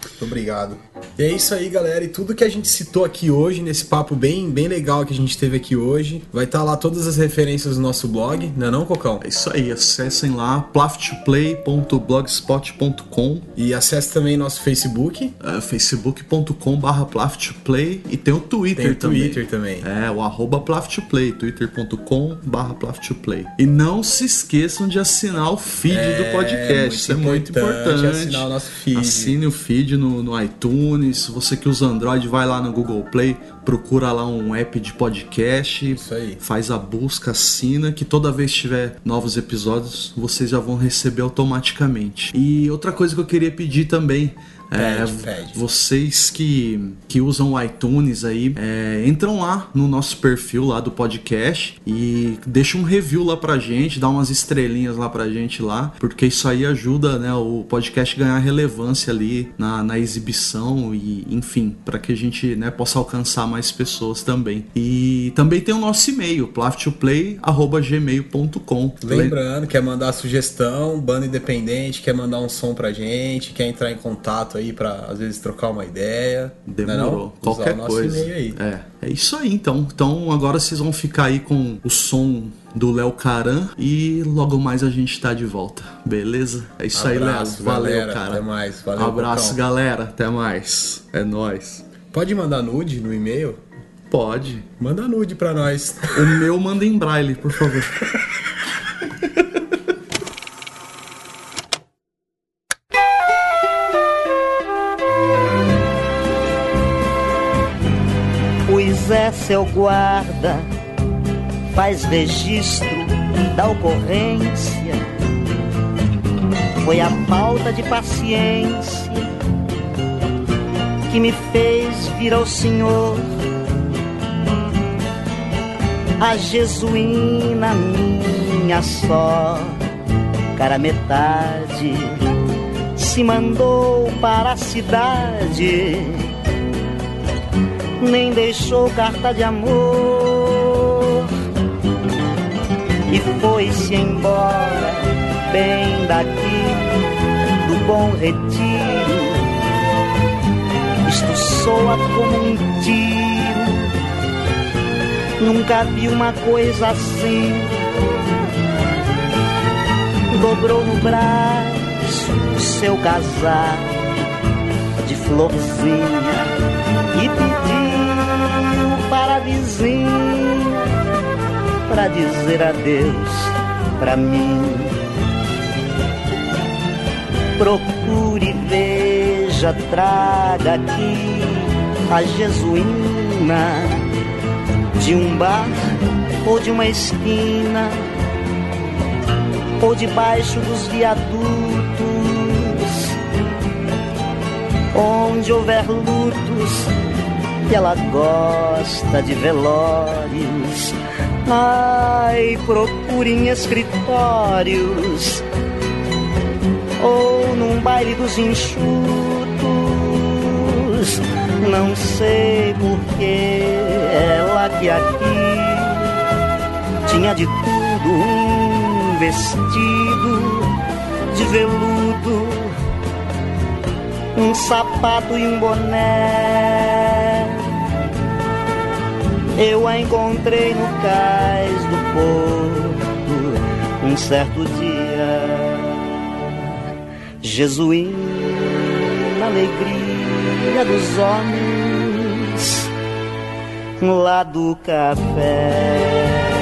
Muito obrigado. E é isso aí, galera. E tudo que a gente citou aqui hoje, nesse papo bem, bem legal que a gente teve aqui hoje, vai estar lá todas as referências do nosso blog, não é não, Cocão? É isso aí, acessem lá plaftplay.blogspot.com E acesse também nosso Facebook. é, facebook.com barra plaftplay e tem o Twitter Tem o também. Twitter também. É, o arroba plaftplay, twitter.com barra plaftplay. E não se esqueçam de assinar o feed É, do podcast, isso é muito importante, importante. assinar o nosso feed. Assine o feed no, no iTunes, você que usa Android, vai lá no Google Play, procura lá um app de podcast, Isso aí. faz a busca, assina, que toda vez que tiver novos episódios, vocês já vão receber automaticamente. E outra coisa que eu queria pedir também é, Pede, pede. vocês que, que usam o iTunes aí, é, entram lá no nosso perfil lá do podcast e deixam um review lá pra gente, dá umas estrelinhas lá pra gente lá, porque isso aí ajuda né, o podcast a ganhar relevância ali na, na exibição e enfim, para que a gente né, possa alcançar mais pessoas também. E também tem o nosso e-mail, plaftplay.gmail.com. Lembrando, quer mandar sugestão, banda independente, quer mandar um som pra gente, quer entrar em contato aí pra às vezes trocar uma ideia. Não é não? Demorou. Usar Qualquer coisa. É, é isso aí então. Então agora vocês vão ficar aí com o som do Léo Caran e logo mais a gente tá de volta. Beleza? É isso aí, Léo. Abraço, Valeu, galera. cara. Até mais. Valeu, Abraço, galera. Até mais. É nóis. Pode mandar nude no e-mail? Pode. Manda nude pra nós. O meu manda em braille, por favor. seu guarda, faz registro da ocorrência. Foi a falta de paciência que me fez vir ao Senhor. A Jesuína minha só, cara metade, se mandou para a cidade, nem deixou carta de amor e foi-se embora bem daqui do bom retiro. Isto soa como um tiro. Nunca vi uma coisa assim. Dobrou no braço o seu casaco de florzinha e pediu vizinha para dizer adeus pra mim. Procure, veja, traga aqui a Jesuína de um bar ou de uma esquina ou debaixo dos viadutos onde houver lutos e ela gosta de velórios Ai, procure em escritórios ou num baile dos enxutos. Não sei porque ela que aqui tinha de tudo um vestido de veludo, um sapato e um boné eu a encontrei no cais do porto um certo dia. Jesuína, alegria dos homens lá do café.